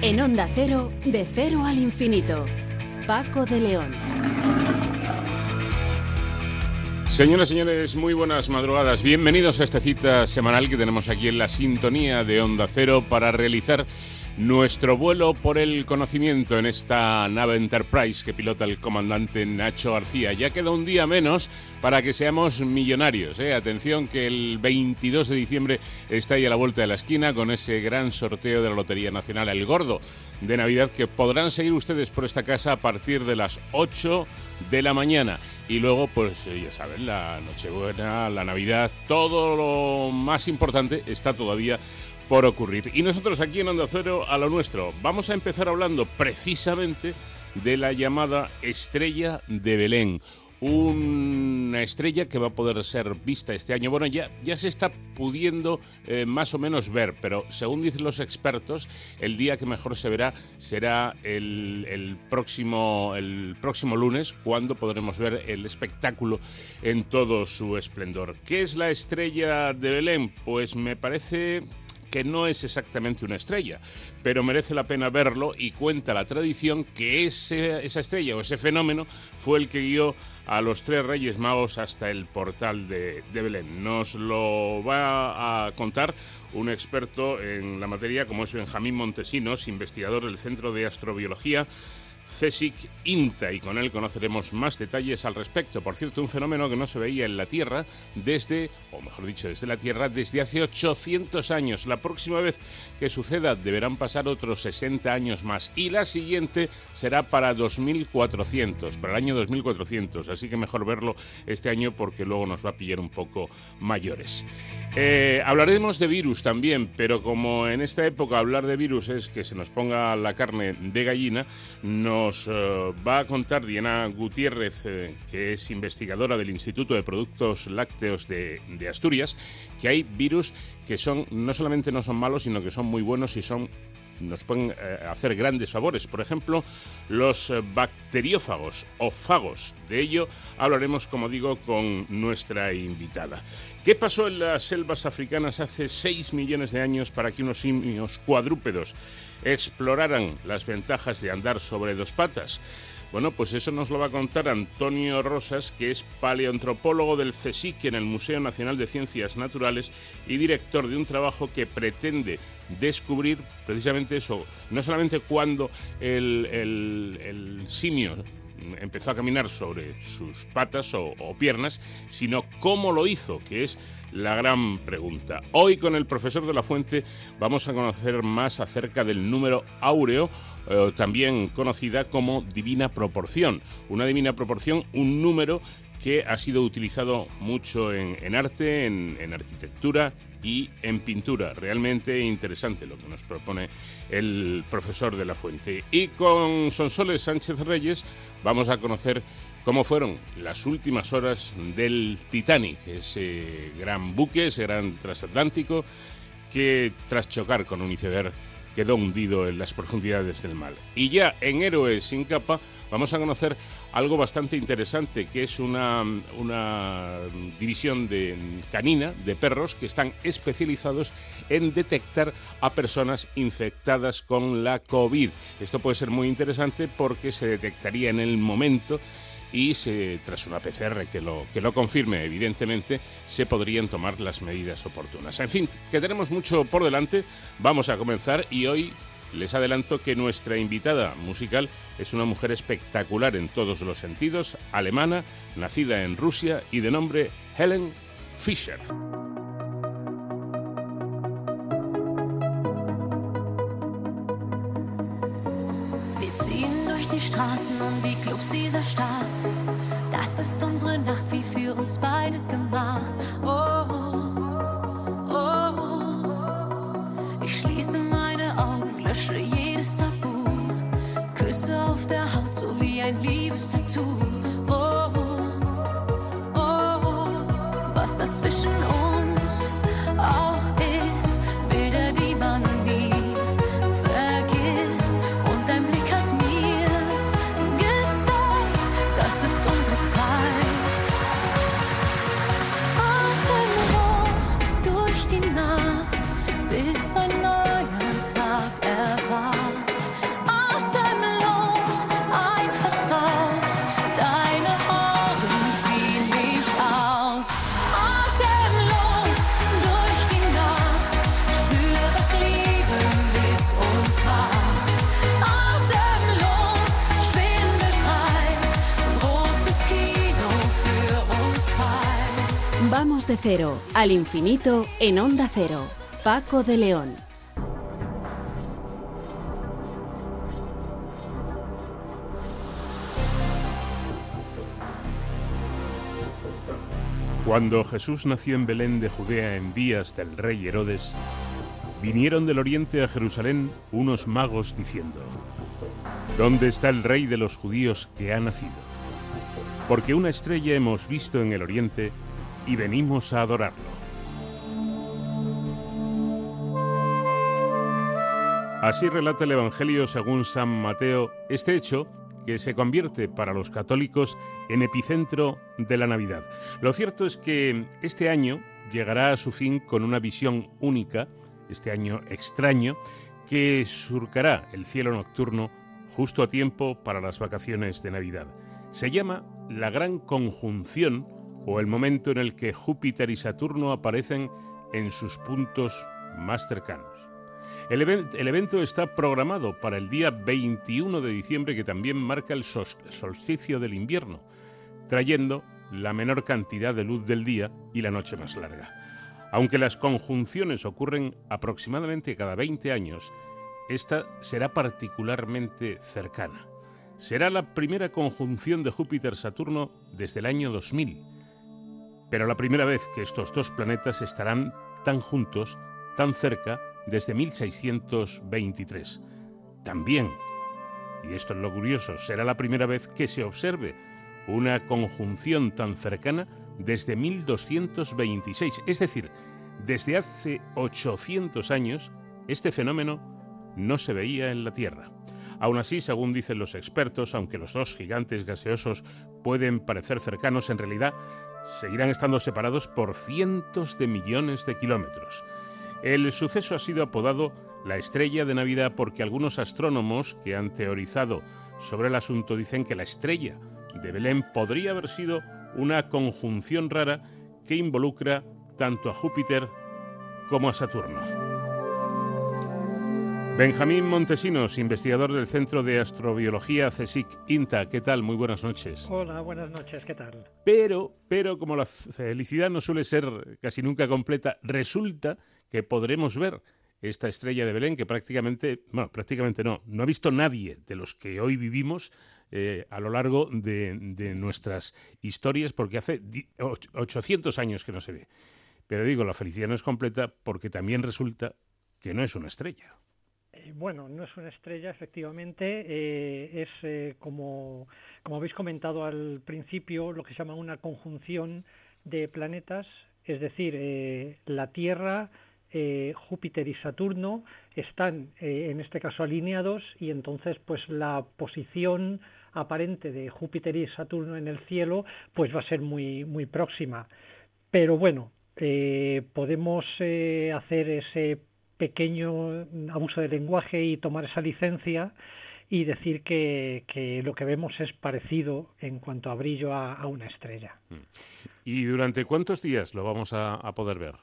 En Onda Cero, de cero al infinito. Paco de León. Señoras y señores, muy buenas madrugadas. Bienvenidos a esta cita semanal que tenemos aquí en la sintonía de Onda Cero para realizar nuestro vuelo por el conocimiento en esta nave Enterprise que pilota el comandante Nacho García. Ya queda un día menos para que seamos millonarios. ¿eh? Atención que el 22 de diciembre está ahí a la vuelta de la esquina con ese gran sorteo de la Lotería Nacional, el gordo de Navidad, que podrán seguir ustedes por esta casa a partir de las 8 de la mañana. Y luego, pues ya saben, la Nochebuena, la Navidad, todo lo más importante está todavía por ocurrir. Y nosotros aquí en Onda Cero, a lo nuestro, vamos a empezar hablando precisamente de la llamada Estrella de Belén. Una estrella que va a poder ser vista este año. Bueno, ya, ya se está pudiendo eh, más o menos ver, pero según dicen los expertos, el día que mejor se verá será el, el, próximo, el próximo lunes, cuando podremos ver el espectáculo en todo su esplendor. ¿Qué es la estrella de Belén? Pues me parece que no es exactamente una estrella, pero merece la pena verlo y cuenta la tradición que ese, esa estrella o ese fenómeno fue el que guió a los tres reyes magos hasta el portal de, de, Belén. Nos lo va a contar un experto en la materia como es Benjamín Montesinos, investigador del Centro de Astrobiología CSIC INTA y con él conoceremos más detalles al respecto. Por cierto, un fenómeno que no se veía en la Tierra desde, o mejor dicho, desde la Tierra desde hace 800 años. La próxima vez que suceda deberán pasar otros 60 años más y la siguiente será para 2400, para el año 2400. Así que mejor verlo este año porque luego nos va a pillar un poco mayores. Eh, hablaremos de virus también, pero como en esta época hablar de virus es que se nos ponga la carne de gallina, nos uh, va a contar Diana Gutiérrez, eh, que es investigadora del Instituto de Productos Lácteos de, de, Asturias, que hay virus que son no solamente no son malos, sino que son muy buenos y son nos pueden eh, hacer grandes favores. Por ejemplo, los bacteriófagos o fagos. De ello hablaremos, como digo, con nuestra invitada. ¿Qué pasó en las selvas africanas hace 6 millones de años para que unos simios cuadrúpedos exploraran las ventajas de andar sobre dos patas? Bueno, pues eso nos lo va a contar Antonio Rosas, que es paleoantropólogo del CSIC en el Museo Nacional de Ciencias Naturales y director de un trabajo que pretende descubrir precisamente eso, no solamente cuando el, simio empezó a caminar sobre sus patas o, piernas, sino cómo lo hizo, que es la gran pregunta. Hoy con el profesor de la Fuente vamos a conocer más acerca del número áureo, eh, también conocida como divina proporción. Una divina proporción, un número que ha sido utilizado mucho en, arte, en, en arquitectura y en pintura. Realmente interesante lo que nos propone el profesor de la Fuente. Y con Sonsoles Sánchez Reyes vamos a conocer cómo fueron las últimas horas del Titanic, ese gran buque, ese gran transatlántico que tras chocar con un iceberg quedó hundido en las profundidades del mar. Y ya en Héroes sin capa vamos a conocer algo bastante interesante, que es una, una división de canina de perros que están especializados en detectar a personas infectadas con la COVID. Esto puede ser muy interesante porque se detectaría en el momento y tras una PCR que lo, que lo confirme, evidentemente, se podrían tomar las medidas oportunas. En fin, que tenemos mucho por delante, vamos a comenzar y hoy les adelanto que nuestra invitada musical es una mujer espectacular en todos los sentidos, alemana, nacida en Rusia y de nombre Helen Fischer. Ziehen durch die Straßen und die Clubs dieser Stadt. Das ist unsere Nacht, wie für uns beide gemacht. Oh, oh, oh. Ich schließe meine Augen, lösche jedes Tabu. Küsse auf der Haut, so wie ein Liebestattoo. Oh, oh, oh. Was das zwischen uns auch Vamos de cero al infinito en Onda Cero. Paco de León. Cuando Jesús nació en Belén de Judea en días del rey Herodes, vinieron del oriente a Jerusalén unos magos diciendo, ¿Dónde está el rey de los judíos que ha nacido? Porque una estrella hemos visto en el oriente y venimos a adorarlo. Así relata el Evangelio según San Mateo este hecho que se convierte para los católicos en epicentro de la Navidad. Lo cierto es que este año llegará a su fin con una visión única, este año extraño, que surcará el cielo nocturno justo a tiempo para las vacaciones de Navidad. Se llama la Gran Conjunción o el momento en el que Júpiter y Saturno aparecen en sus puntos más cercanos. El, evento está programado para el día 21 de diciembre, que también marca el solsticio del invierno, trayendo la menor cantidad de luz del día y la noche más larga. Aunque las conjunciones ocurren aproximadamente cada 20 años, esta será particularmente cercana. Será la primera conjunción de Júpiter-Saturno desde el año 2000 pero la primera vez que estos dos planetas estarán tan juntos, tan cerca, desde 1623. También, y esto es lo curioso, será la primera vez que se observe una conjunción tan cercana desde 1226. Es decir, desde hace 800 años, este fenómeno no se veía en la Tierra. Aún así, según dicen los expertos, aunque los dos gigantes gaseosos pueden parecer cercanos, en realidad seguirán estando separados por cientos de millones de kilómetros. El suceso ha sido apodado la estrella de Navidad porque algunos astrónomos que han teorizado sobre el asunto dicen que la estrella de Belén podría haber sido una conjunción rara que involucra tanto a Júpiter como a Saturno. Benjamín Montesinos, investigador del Centro de Astrobiología CSIC INTA. ¿Qué tal? Muy buenas noches. Hola, buenas noches. ¿Qué tal? Pero, pero como la felicidad no suele ser casi nunca completa, resulta que podremos ver esta estrella de Belén que prácticamente, bueno, prácticamente no, no ha visto nadie de los que hoy vivimos eh, a lo largo de, de, nuestras historias porque hace 800 años que no se ve. Pero digo, la felicidad no es completa porque también resulta que no es una estrella. Eh, bueno, no es una estrella, efectivamente, eh, es eh, como, como habéis comentado al principio, lo que se llama una conjunción de planetas, es decir, la Tierra, Júpiter y Saturno están en este caso alineados y entonces pues la posición aparente de Júpiter y Saturno en el cielo pues va a ser muy muy próxima. Pero bueno, podemos hacer ese pequeño abuso de lenguaje y tomar esa licencia y decir que, lo que vemos es parecido en cuanto a brillo a, una estrella. Mm. ¿Y durante cuántos días lo vamos a, poder ver?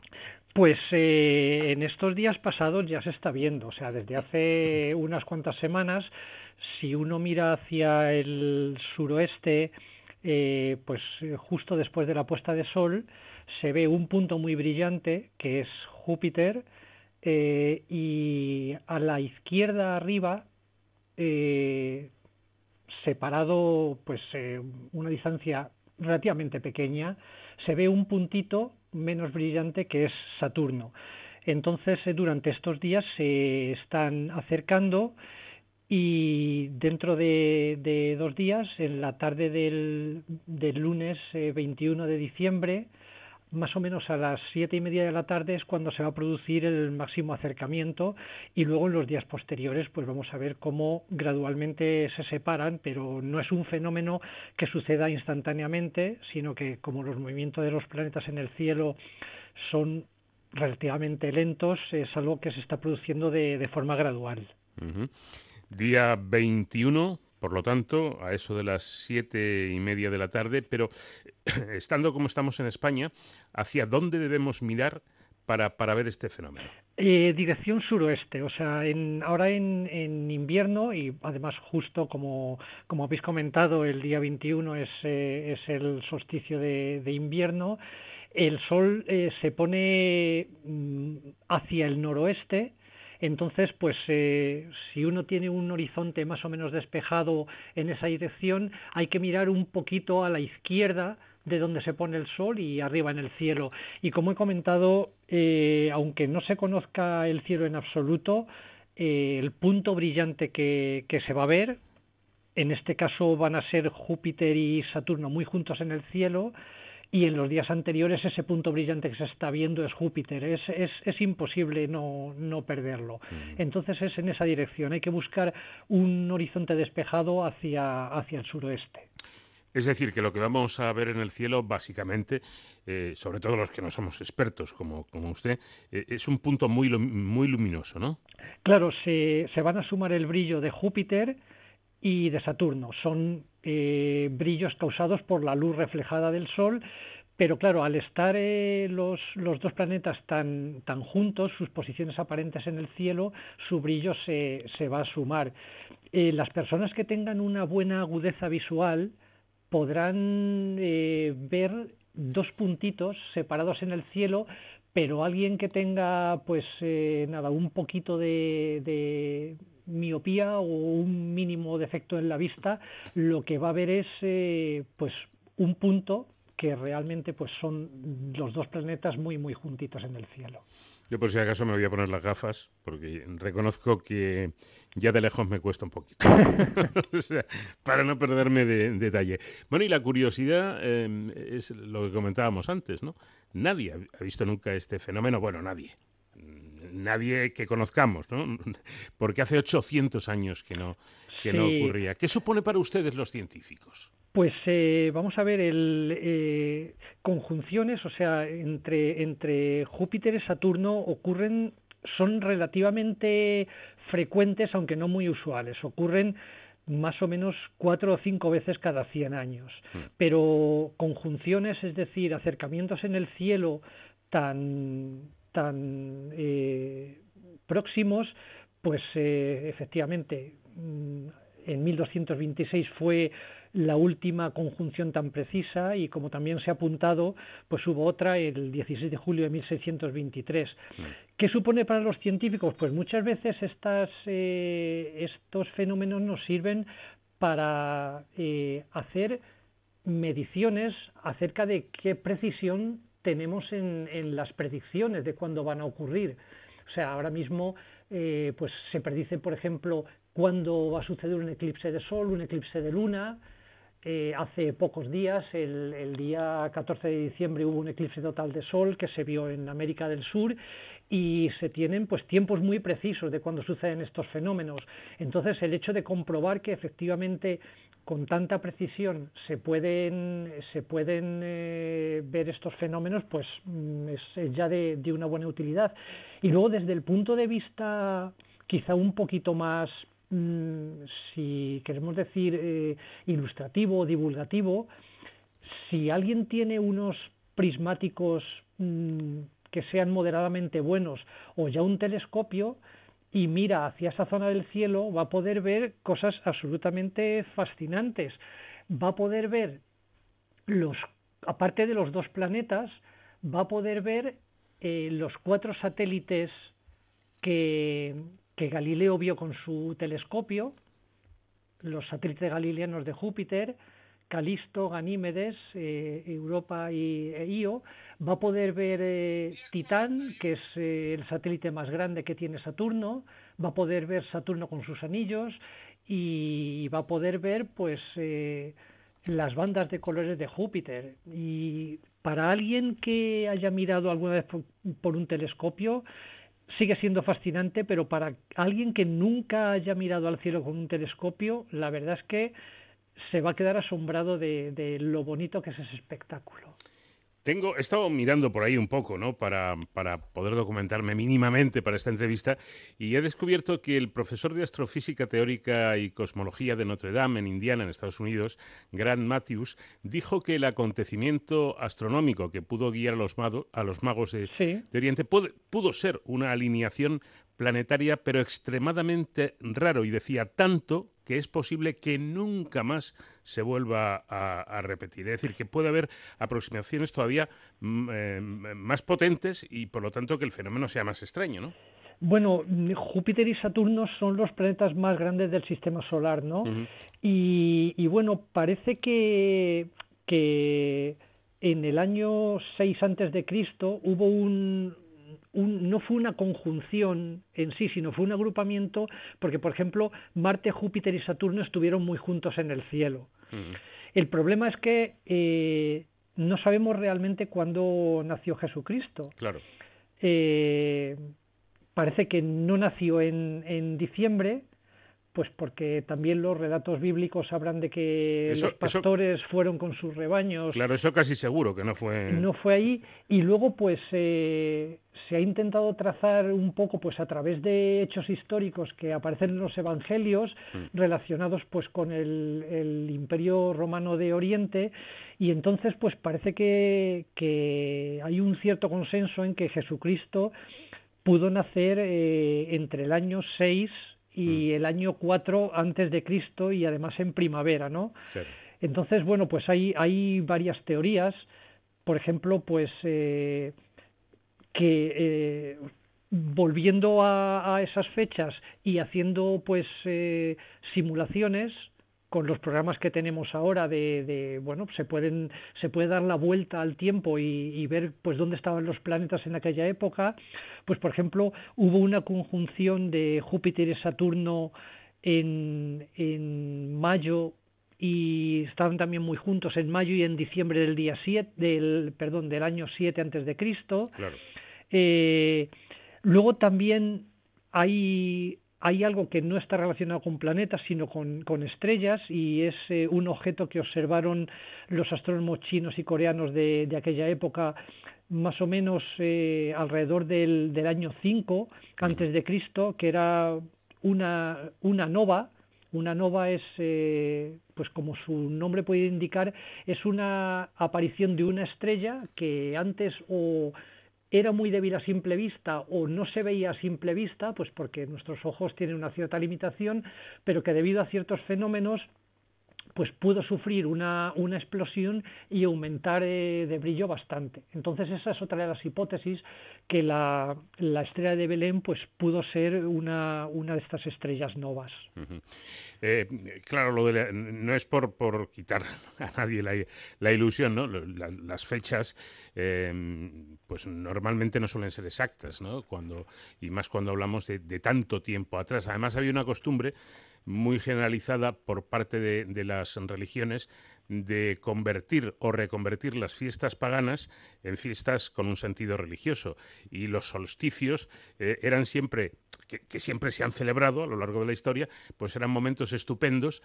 Pues eh, en estos días pasados ya se está viendo, o sea, desde hace unas cuantas semanas, si uno mira hacia el suroeste, eh, pues justo después de la puesta de sol, se ve un punto muy brillante que es Júpiter, eh, y a la izquierda arriba, eh, separado pues eh, una distancia relativamente pequeña, se ve un puntito menos brillante que es Saturno. Entonces, durante estos días se están acercando y dentro de, dos días, en la tarde del, del lunes 21 de diciembre, más o menos a las siete y media de la tarde es cuando se va a producir el máximo acercamiento y luego en los días posteriores pues vamos a ver cómo gradualmente se separan, pero no es un fenómeno que suceda instantáneamente, sino que como los movimientos de los planetas en el cielo son relativamente lentos, es algo que se está produciendo de, forma gradual. Día 21 por lo tanto, a eso de las siete y media de la tarde, pero estando como estamos en España, ¿hacia dónde debemos mirar para, para ver este fenómeno? Eh, dirección suroeste, o sea, en, ahora en, en, invierno y además justo como, como habéis comentado, el día 21 es, eh, es el solsticio de, de invierno, el sol eh, se pone mm, hacia el noroeste, entonces, pues eh, si uno tiene un horizonte más o menos despejado en esa dirección, hay que mirar un poquito a la izquierda de donde se pone el sol y arriba en el cielo. Y como he comentado, eh, aunque no se conozca el cielo en absoluto, eh, el punto brillante que, que se va a ver, en este caso van a ser Júpiter y Saturno muy juntos en el cielo, y en los días anteriores ese punto brillante que se está viendo es Júpiter. Es, es, es imposible no, no perderlo. Mm. Entonces es en esa dirección. Hay que buscar un horizonte despejado hacia, hacia el suroeste. Es decir, que lo que vamos a ver en el cielo, básicamente, eh, sobre todo los que no somos expertos como, como usted, eh, es un punto muy, muy luminoso, ¿no? Claro, se, se van a sumar el brillo de Júpiter, y de Saturno. Son eh, brillos causados por la luz reflejada del Sol, pero claro, al estar eh, los, los, dos planetas tan, tan juntos, sus posiciones aparentes en el cielo, su brillo se, se va a sumar. Eh, las personas que tengan una buena agudeza visual podrán ver dos puntitos separados en el cielo, pero alguien que tenga pues nada un poquito de miopía o un mínimo defecto en la vista, lo que va a ver es eh, pues un punto que realmente pues son los dos planetas muy muy juntitos en el cielo. Yo por si acaso me voy a poner las gafas porque reconozco que ya de lejos me cuesta un poquito. para no perderme de, detalle. Bueno, y la curiosidad eh, es lo que comentábamos antes, ¿no? Nadie ha visto nunca este fenómeno, bueno, nadie nadie que conozcamos, ¿no? Porque hace 800 años que no, que no ocurría. ¿Qué supone para ustedes los científicos? Pues eh, vamos a ver, el, eh, conjunciones, o sea, entre, entre Júpiter y Saturno ocurren, son relativamente frecuentes, aunque no muy usuales. Ocurren más o menos cuatro o cinco veces cada 100 años. Hmm. Pero conjunciones, es decir, acercamientos en el cielo tan, tan eh, próximos, pues eh, efectivamente mm, en 1226 fue la última conjunción tan precisa y como también se ha apuntado, pues hubo otra el 16 de julio de 1623. Mm. ¿Qué supone para los científicos? Pues muchas veces estas, eh, estos fenómenos nos sirven para hacer mediciones acerca de qué precisión tenemos en, en las predicciones de cuándo van a ocurrir. O sea, ahora mismo eh, pues se predice, por ejemplo, cuándo va a suceder un eclipse de sol, un eclipse de luna. Eh, hace pocos días, el, el, día 14 de diciembre, hubo un eclipse total de sol que se vio en América del Sur y se tienen pues tiempos muy precisos de cuándo suceden estos fenómenos. Entonces, el hecho de comprobar que efectivamente con tanta precisión se pueden, se pueden eh, ver estos fenómenos, pues mm, es, ya de, una buena utilidad. Y luego desde el punto de vista quizá un poquito más, mm, si queremos decir, eh, ilustrativo o divulgativo, si alguien tiene unos prismáticos mm, que sean moderadamente buenos o ya un telescopio, y mira hacia esa zona del cielo, va a poder ver cosas absolutamente fascinantes. Va a poder ver los, aparte de los dos planetas, va a poder ver eh, los cuatro satélites que, que Galileo vio con su telescopio, los satélites galileanos de Júpiter, Calisto, Ganímedes, eh, Europa y e Io, va a poder ver eh, Titán, que es eh, el satélite más grande que tiene Saturno, va a poder ver Saturno con sus anillos y va a poder ver pues las bandas de colores de Júpiter. Y para alguien que haya mirado alguna vez por un telescopio, sigue siendo fascinante, pero para alguien que nunca haya mirado al cielo con un telescopio, la verdad es que se va a quedar asombrado de, lo bonito que es ese espectáculo. Tengo, he estado mirando por ahí un poco, ¿no? Para, para poder documentarme mínimamente para esta entrevista y he descubierto que el profesor de astrofísica teórica y cosmología de Notre Dame en Indiana, en Estados Unidos, Grant Matthews, dijo que el acontecimiento astronómico que pudo guiar a los, a los magos de, Oriente pudo ser una alineación planetaria, pero extremadamente raro, y decía tanto que es posible que nunca más se vuelva a, repetir. Es decir, que puede haber aproximaciones todavía mm, eh, más potentes y por lo tanto que el fenómeno sea más extraño, ¿no? Bueno, Júpiter y Saturno son los planetas más grandes del sistema solar, ¿no? y, bueno, parece que, que en el año 6 antes de Cristo hubo un, no fue una conjunción en sí, sino fue un agrupamiento, porque, por ejemplo, Marte, Júpiter y Saturno estuvieron muy juntos en el cielo. El problema es que eh, no sabemos realmente cuándo nació Jesucristo. Claro. Eh, parece que no nació en, en diciembre, pues porque también los relatos bíblicos hablan de que los pastores fueron con sus rebaños. Claro, eso casi seguro que no fue. No fue ahí. Y luego, pues, eh, se ha intentado trazar un poco, pues, a través de hechos históricos que aparecen en los evangelios, mm. relacionados, pues, con el, Imperio Romano de Oriente. Y entonces, pues, parece que, que hay un cierto consenso en que Jesucristo pudo nacer eh, entre el año 6 y mm. el año 4 antes de Cristo y además en primavera, ¿no? Entonces, bueno, pues hay, hay varias teorías, por ejemplo, pues eh, que eh, volviendo a, a, esas fechas y haciendo pues eh, simulaciones, con los programas que tenemos ahora de, bueno se pueden se puede dar la vuelta al tiempo y, ver pues dónde estaban los planetas en aquella época. Pues por ejemplo hubo una conjunción de Júpiter y Saturno en, en mayo y estaban también muy juntos en mayo y en diciembre del día 7 del perdón del año 7 antes de Cristo. Eh, luego también hay hay algo que no está relacionado con planetas, sino con, estrellas, y es eh, un objeto que observaron los astrónomos chinos y coreanos de, aquella época, más o menos eh, alrededor del, año 5 antes de Cristo, que era una, una nova. Una nova es, eh, pues como su nombre puede indicar, es una aparición de una estrella que antes o era muy débil a simple vista o no se veía a simple vista, pues porque nuestros ojos tienen una cierta limitación, pero que debido a ciertos fenómenos pues pudo sufrir una, una explosión y aumentar eh, de brillo bastante. Entonces esa es otra de las hipótesis que la, la estrella de Belén pues pudo ser una, una de estas estrellas novas. Eh, claro, no es por, por quitar a nadie la, ilusión, ¿no? las fechas em, pues normalmente no suelen ser exactas, ¿no? Cuando, y más cuando hablamos de tanto tiempo atrás. Además había una costumbre muy generalizada por parte de, las religiones de convertir o reconvertir las fiestas paganas en fiestas con un sentido religioso. Y los solsticios eh, eran siempre, que, siempre se han celebrado a lo largo de la historia, pues eran momentos estupendos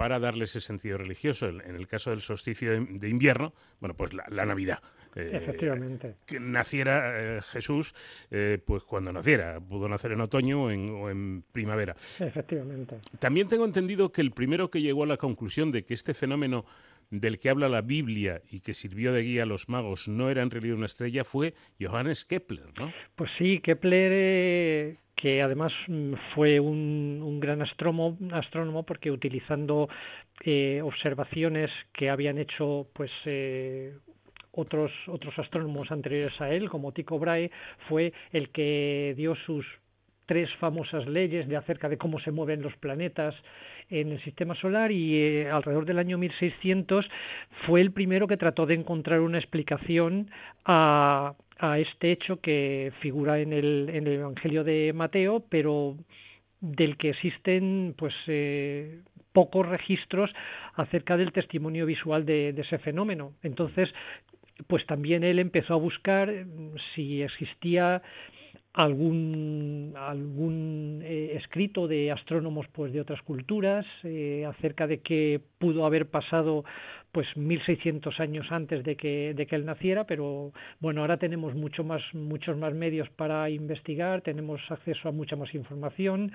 para darle ese sentido religioso. En, el caso del solsticio de, invierno, bueno, pues la Navidad. Eh, Efectivamente. Que naciera eh, Jesús, eh, pues cuando naciera. Pudo nacer en otoño o en, primavera. Efectivamente. También tengo entendido que el primero que llegó a la conclusión de que este fenómeno del que habla la Biblia y que sirvió de guía a los magos no era en realidad una estrella fue Johannes Kepler, ¿no? Pues sí, Kepler, que además mm, fue un, gran astrónomo, porque utilizando observaciones que habían hecho pues otros, otros astrónomos anteriores a él, como Tycho Brahe, fue el que dio sus tres famosas leyes de acerca de cómo se mueven los planetas en el sistema solar y eh, alrededor del año 1600 fue el primero que trató de encontrar una explicación a, este hecho que figura en el, en el Evangelio de Mateo, pero del que existen pues eh, pocos registros acerca del testimonio visual de, ese fenómeno. Entonces, pues también él empezó a buscar mm, si existía algún algún eh, escrito de astrónomos pues de otras culturas eh, acerca de qué pudo haber pasado pues 1600 años antes de que, de que él naciera, pero bueno, ahora tenemos mucho más, muchos más medios para investigar, tenemos acceso a mucha más información,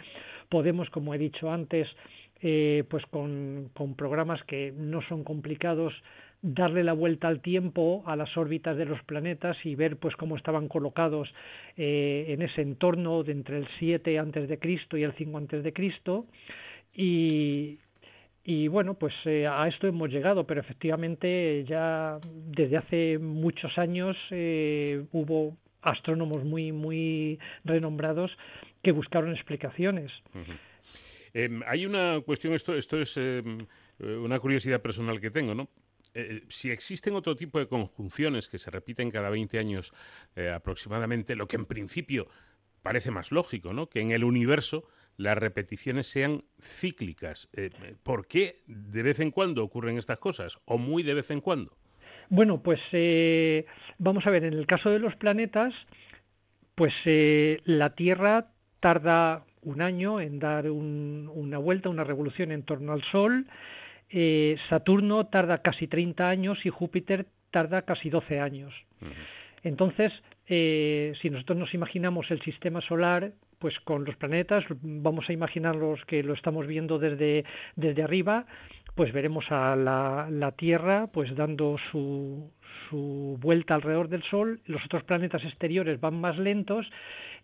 podemos, como he dicho antes, eh, pues con, con programas que no son complicados, darle la vuelta al tiempo a las órbitas de los planetas y ver pues cómo estaban colocados eh, en ese entorno de entre el 7 antes de Cristo y el 5 antes de Cristo y, y bueno, pues eh, a esto hemos llegado, pero efectivamente ya desde hace muchos años eh, hubo astrónomos muy muy renombrados que buscaron explicaciones. Em, hay una cuestión, esto, esto es em, una curiosidad personal que tengo, ¿no? Eh, si existen otro tipo de conjunciones que se repiten cada 20 años eh, aproximadamente, lo que en principio parece más lógico, ¿no? Que en el universo las repeticiones sean cíclicas. Eh, ¿Por qué de vez en cuando ocurren estas cosas? ¿O muy de vez en cuando? Bueno, pues vamos a ver, en el caso de los planetas, pues la Tierra tarda un año en dar una vuelta, una revolución en torno al Sol, eh, Saturno tarda casi 30 años y Júpiter tarda casi 12 años. Entonces, eh, si nosotros nos imaginamos el sistema solar, pues con los planetas, vamos a imaginarlos que lo estamos viendo desde, desde arriba, pues veremos a la, la Tierra pues dando su, su vuelta alrededor del Sol, los otros planetas exteriores van más lentos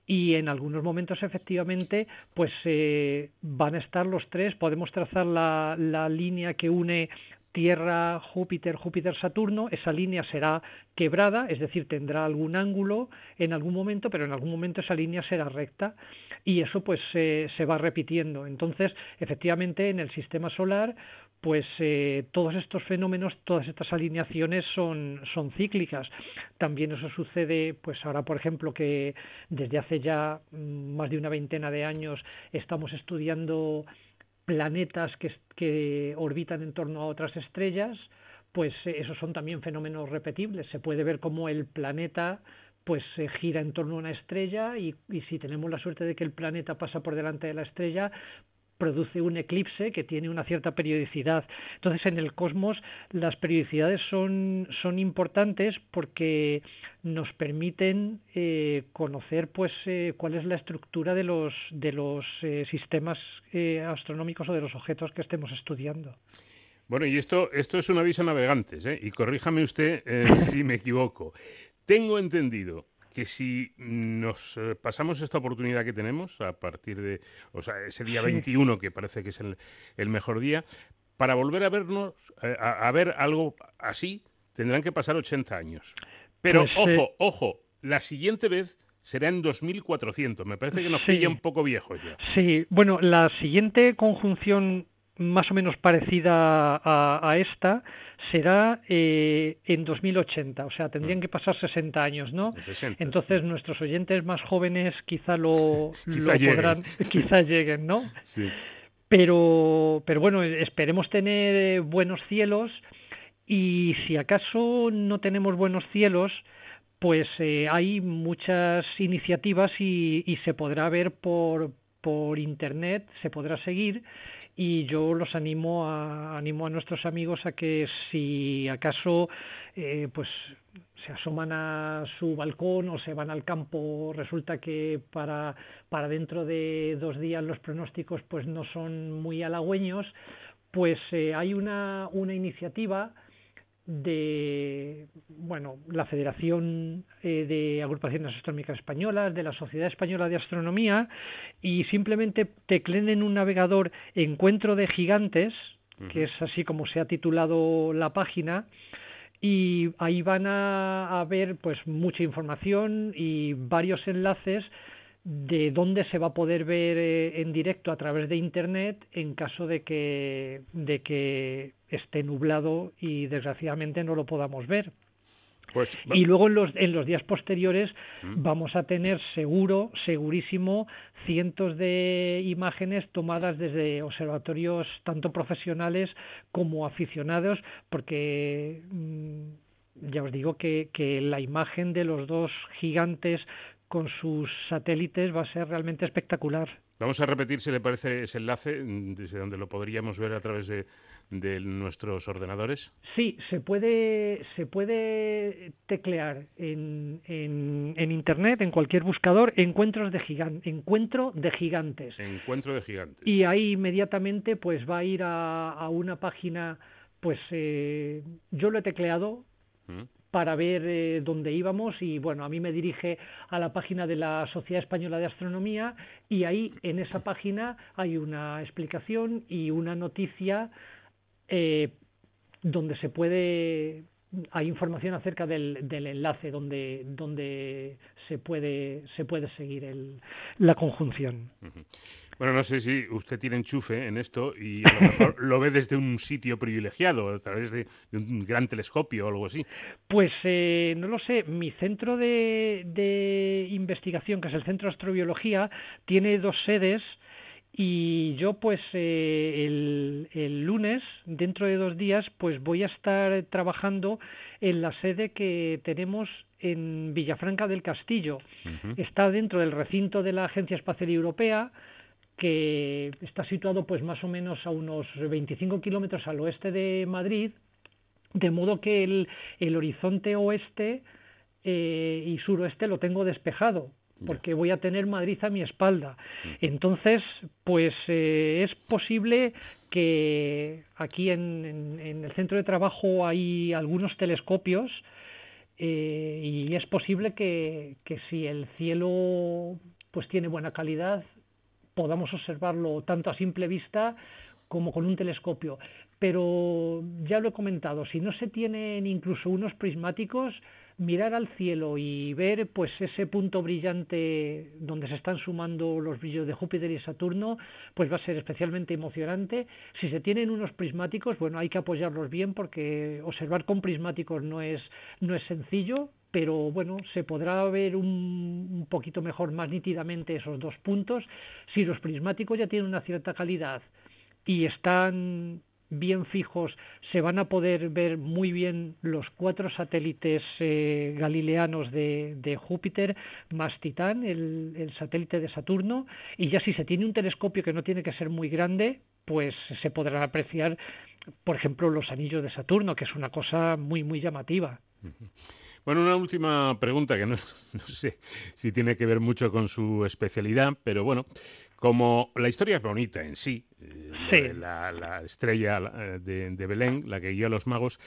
y en algunos momentos efectivamente pues eh, van a estar los tres, podemos trazar la, la línea que une Tierra, Júpiter, Júpiter, Saturno, esa línea será quebrada, es decir, tendrá algún ángulo en algún momento, pero en algún momento esa línea será recta y eso pues se va repitiendo. Entonces, efectivamente, en el sistema solar pues eh, todos estos fenómenos, todas estas alineaciones son, son cíclicas. También eso sucede, pues ahora, por ejemplo, que desde hace ya mm, más de una veintena de años estamos estudiando planetas que, que orbitan en torno a otras estrellas, pues eh, esos son también fenómenos repetibles. Se puede ver cómo el planeta pues se gira en torno a una estrella y, y, si tenemos la suerte de que el planeta pasa por delante de la estrella, produce un eclipse que tiene una cierta periodicidad. Entonces, en el cosmos las periodicidades son, son importantes porque nos permiten eh, conocer pues eh, cuál es la estructura de los, de los eh, sistemas astronómicos o de los objetos que estemos estudiando. Bueno, y esto, esto es un aviso a navegantes, y corríjame usted si me equivoco. Tengo entendido que si nos eh, pasamos esta oportunidad que tenemos a partir de, o sea, ese día 21 que parece que es el, mejor día, para volver a vernos, eh, a, ver algo así, tendrán que pasar 80 años. Pero pues, ojo, eh, ojo, la siguiente vez será en 2400. Me parece que nos pilla un poco viejos ya. Sí, bueno, la siguiente conjunción más o menos parecida a, esta será eh, en 2080, o sea, tendrían mm. que pasar 60 años, ¿no? Entonces nuestros oyentes más jóvenes quizá lo, podrán, quizá lleguen, ¿no? Sí. Pero, pero bueno, esperemos tener eh, buenos cielos y si acaso no tenemos buenos cielos, pues eh, hay muchas iniciativas y, y se podrá ver por, por internet, se podrá seguir y yo los animo a animo a nuestros amigos a que si acaso eh, pues se asoman a su balcón o se van al campo resulta que para para dentro de dos días los pronósticos pues no son muy halagüeños pues eh, hay una una iniciativa de bueno la Federación eh, de Agrupaciones Astronómicas Españolas, de la Sociedad Española de Astronomía y simplemente tecleen en un navegador Encuentro de Gigantes, que es así como se ha titulado la página, y ahí van a, a ver pues mucha información y varios enlaces de dónde se va a poder ver eh, en directo a través de internet en caso de que, de que esté nublado y desgraciadamente no lo podamos ver. Pues, y luego en los, en los días posteriores mm. vamos a tener seguro, segurísimo, cientos de imágenes tomadas desde observatorios tanto profesionales como aficionados, porque mm, ya os digo que, que la imagen de los dos gigantes con sus satélites va a ser realmente espectacular. Vamos a repetir, si le parece, ese enlace mm, desde donde lo podríamos ver a través de, nuestros ordenadores. Sí, se puede, se puede teclear en, en, Internet, en cualquier buscador, encuentros de gigantes, encuentro de gigantes. Encuentro de gigantes. Y ahí inmediatamente pues va a ir a, una página, pues eh, yo lo he tecleado, ¿Mm? Para ver eh, dónde íbamos y bueno, a mí me dirige a la página de la Sociedad Española de Astronomía y ahí en esa página hay una explicación y una noticia eh, donde se puede hay información acerca del, del enlace donde, donde se puede se puede seguir el, la conjunción. Bueno, no sé si usted tiene enchufe en esto y a lo mejor lo ve desde un sitio privilegiado, a través de, un gran telescopio o algo así. Pues eh, no lo sé. Mi centro de, investigación, que es el Centro de Astrobiología, tiene dos sedes. Y yo pues eh, el, el, lunes, dentro de dos días, pues voy a estar trabajando en la sede que tenemos en Villafranca del Castillo. Está dentro del recinto de la Agencia Espacial Europea, que está situado pues más o menos a unos 25 kilómetros al oeste de Madrid, de modo que el, el horizonte oeste eh, y suroeste lo tengo despejado, porque voy a tener Madrid a mi espalda. Entonces, pues eh, es posible que aquí en, en, el centro de trabajo hay algunos telescopios eh, y es posible que, que si el cielo pues tiene buena calidad, podamos observarlo tanto a simple vista como con un telescopio. Pero ya lo he comentado, si no se tienen incluso unos prismáticos, mirar al cielo y ver pues ese punto brillante donde se están sumando los brillos de Júpiter y Saturno, pues va a ser especialmente emocionante. Si se tienen unos prismáticos, bueno, hay que apoyarlos bien porque observar con prismáticos no es no es sencillo, pero bueno, se podrá ver un, poquito mejor, más nítidamente esos dos puntos. Si los prismáticos ya tienen una cierta calidad y están bien fijos, se van a poder ver muy bien los cuatro satélites eh, galileanos de, Júpiter, más Titán, el, el, satélite de Saturno, y ya si se tiene un telescopio que no tiene que ser muy grande, pues se podrán apreciar, por ejemplo, los anillos de Saturno, que es una cosa muy, muy llamativa. Bueno, una última pregunta que no, sé si tiene que ver mucho con su especialidad, pero bueno, como la historia es bonita en sí, eh, la, estrella eh, de, Belén, la que guió a los magos,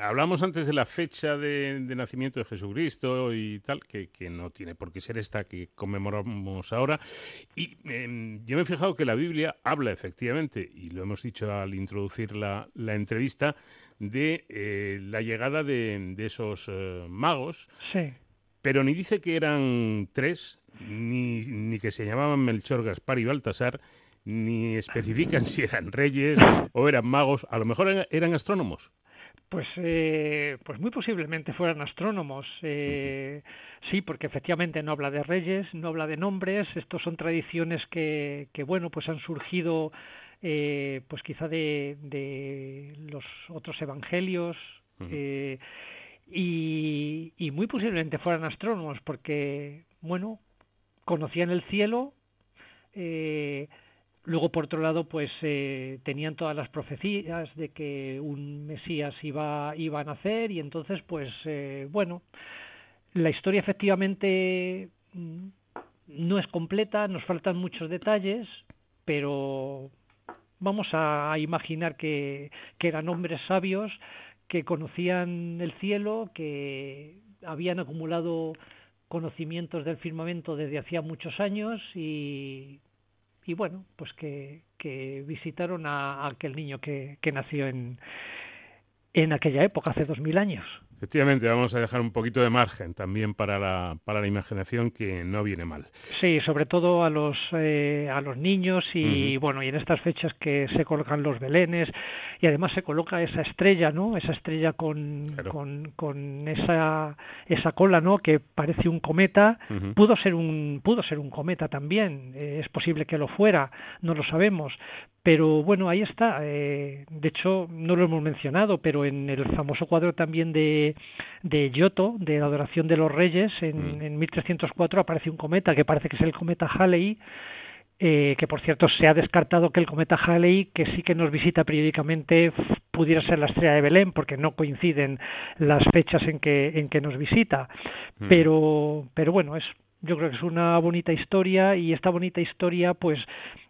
hablamos antes de la fecha de, nacimiento de Jesucristo y tal, que, no tiene por qué ser esta que conmemoramos ahora, y em, yo me he fijado que la Biblia habla efectivamente, y lo hemos dicho al introducir la, la entrevista, de eh, la llegada de, esos eh, magos. Sí. Pero ni dice que eran tres, ni, ni que se llamaban Melchor, Gaspar y Baltasar, ni especifican si eran reyes o eran magos. A lo mejor eran, astrónomos. Pues, eh, pues muy posiblemente fueran astrónomos. sí, porque efectivamente no habla de reyes, no habla de nombres. Estos son tradiciones que, que bueno, pues han surgido eh, pues quizá de, de, los otros evangelios eh, y, y, muy posiblemente fueran astrónomos porque bueno conocían el cielo eh, luego por otro lado pues eh, tenían todas las profecías de que un mesías iba iba a nacer y entonces pues eh, bueno la historia efectivamente mm, no es completa nos faltan muchos detalles pero vamos a imaginar que, eran hombres sabios que conocían el cielo, que habían acumulado conocimientos del firmamento desde hacía muchos años y, y bueno, pues que, que visitaron a, aquel niño que, que nació en, en aquella época, hace dos mil años. Efectivamente, vamos a dejar un poquito de margen también para la, para la imaginación que no viene mal. Sí, sobre todo a los, eh, a los niños y bueno, y en estas fechas que se colocan los belenes y además se coloca esa estrella, ¿no? Esa estrella con, con, con, esa, esa cola, ¿no? Que parece un cometa. Pudo ser un, pudo ser un cometa también. Eh, es posible que lo fuera, no lo sabemos. Pero bueno, ahí está. Eh, de hecho, no lo hemos mencionado, pero en el famoso cuadro también de, de Giotto, de la adoración de los reyes, en, 1304 mm. aparece un cometa que parece que es el cometa Halley eh, que por cierto se ha descartado que el cometa Halley, que sí que nos visita periódicamente, pudiera ser la estrella de Belén, porque no coinciden las fechas en que, en que nos visita. Mm. Pero, pero bueno, es yo creo que es una bonita historia y esta bonita historia pues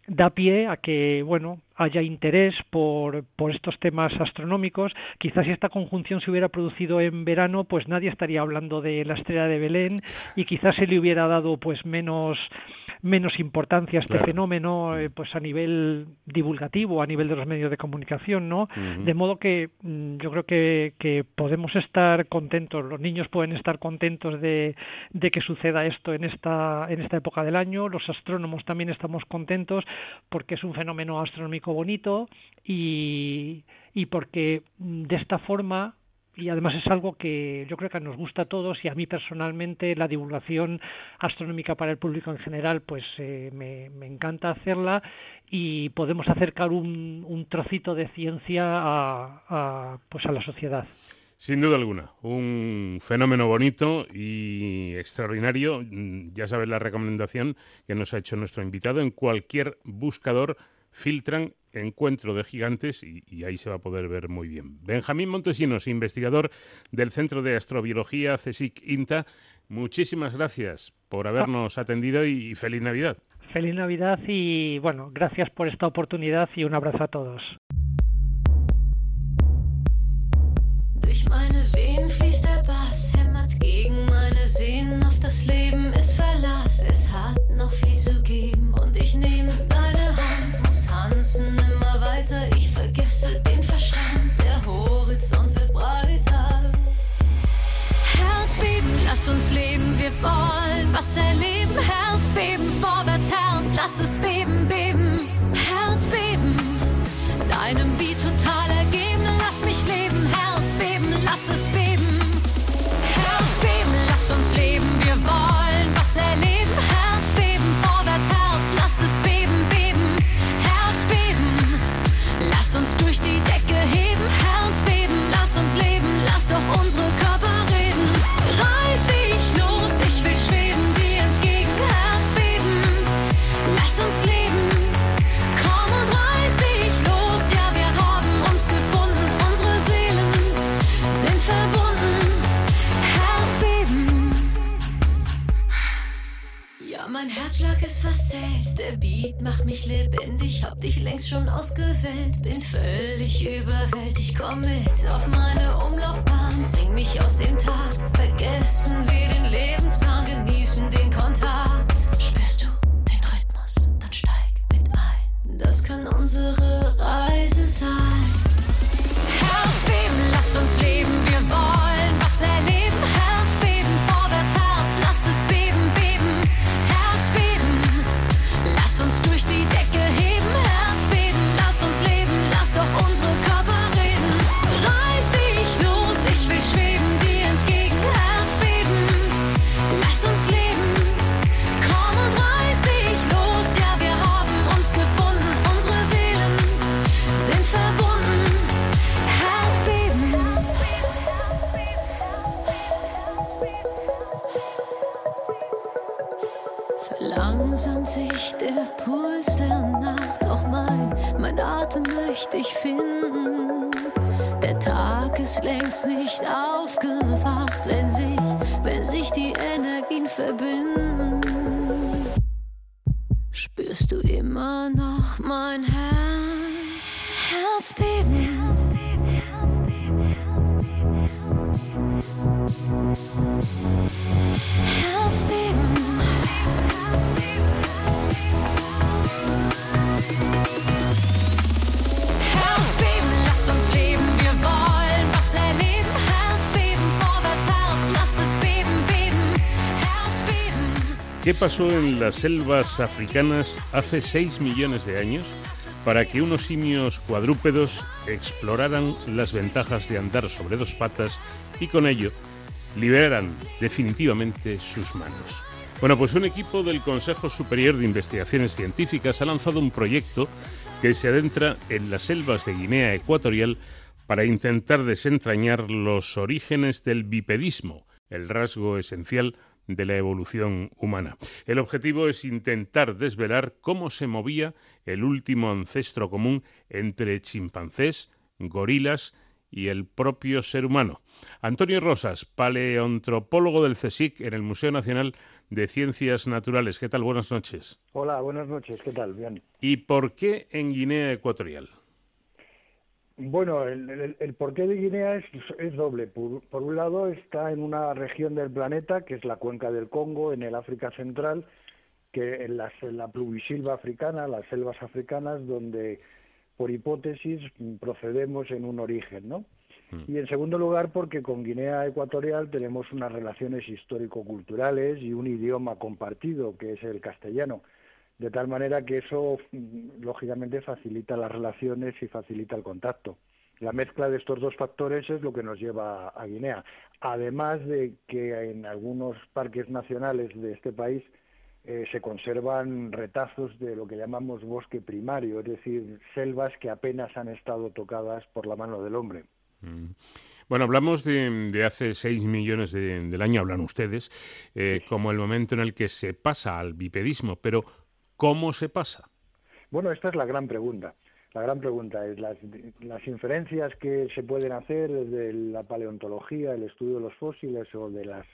da pie a que bueno haya interés por, por estos temas astronómicos. Quizás si esta conjunción se hubiera producido en verano pues nadie estaría hablando de la estrella de Belén y quizás se le hubiera dado pues menos menos importancia a este fenómeno eh, pues a nivel divulgativo, a nivel de los medios de comunicación, ¿no? De modo que mm, yo creo que, que, podemos estar contentos, los niños pueden estar contentos de, de que suceda esto en esta, en esta época del año, los astrónomos también estamos contentos porque es un fenómeno astronómico bonito y, y porque mm, de esta forma y además es algo que yo creo que nos gusta a todos y a mí personalmente la divulgación astronómica para el público en general pues eh, me, encanta hacerla y podemos acercar un, un trocito de ciencia a, pues a la sociedad. Sin duda alguna, un fenómeno bonito y extraordinario. Ya sabes la recomendación que nos ha hecho nuestro invitado en cualquier buscador filtran Encuentro de Gigantes y, ahí se va a poder ver muy bien. Benjamín Montesinos, investigador del Centro de Astrobiología CSIC INTA, muchísimas gracias por habernos atendido y feliz Navidad. Feliz Navidad y bueno, gracias por esta oportunidad y un abrazo a todos. Beat macht mich lebendig, hab dich längst schon ausgewählt, bin völlig überwältigt, komm mit auf meine Umlaufbahn, bring mich aus dem Takt, vergessen wir den Lebensplan, genießen den Kontakt. Pasó en las selvas africanas hace 6 millones de años para que unos simios cuadrúpedos exploraran las ventajas de andar sobre dos patas y con ello liberaran definitivamente sus manos? Bueno, pues un equipo del Consejo Superior de Investigaciones Científicas ha lanzado un proyecto que se adentra en las selvas de Guinea Ecuatorial para intentar desentrañar los orígenes del bipedismo, el rasgo esencial de la evolución humana. El objetivo es intentar desvelar cómo se movía el último ancestro común entre chimpancés, gorilas y el propio ser humano. Antonio Rosas, paleontropólogo del CSIC en el Museo Nacional de Ciencias Naturales. ¿Qué tal? Buenas noches. Hola, buenas noches. ¿Qué tal? Bien. ¿Y por qué en Guinea Ecuatorial? Bueno, el, porqué de Guinea es, doble. Por, un lado, está en una región del planeta, que es la cuenca del Congo, en el África Central, que en, en la pluvisilva africana, las selvas africanas, donde por hipótesis procedemos en un origen, ¿no? Mm. Y en segundo lugar, porque con Guinea Ecuatorial tenemos unas relaciones histórico-culturales y un idioma compartido, que es el castellano. De tal manera que eso, mm, lógicamente, facilita las relaciones y facilita el contacto. La mezcla de estos dos factores es lo que nos lleva a Guinea. Además de que en algunos parques nacionales de este país eh, se conservan retazos de lo que llamamos bosque primario, es decir, selvas que apenas han estado tocadas por la mano del hombre. Mm. Bueno, hablamos de, hace seis millones del año, hablan ustedes, eh, como el momento en el que se pasa al bipedismo, pero ¿cómo se pasa? Bueno, esta es la gran pregunta. La gran pregunta es las, las inferencias que se pueden hacer desde la paleontología, el estudio de los fósiles o de las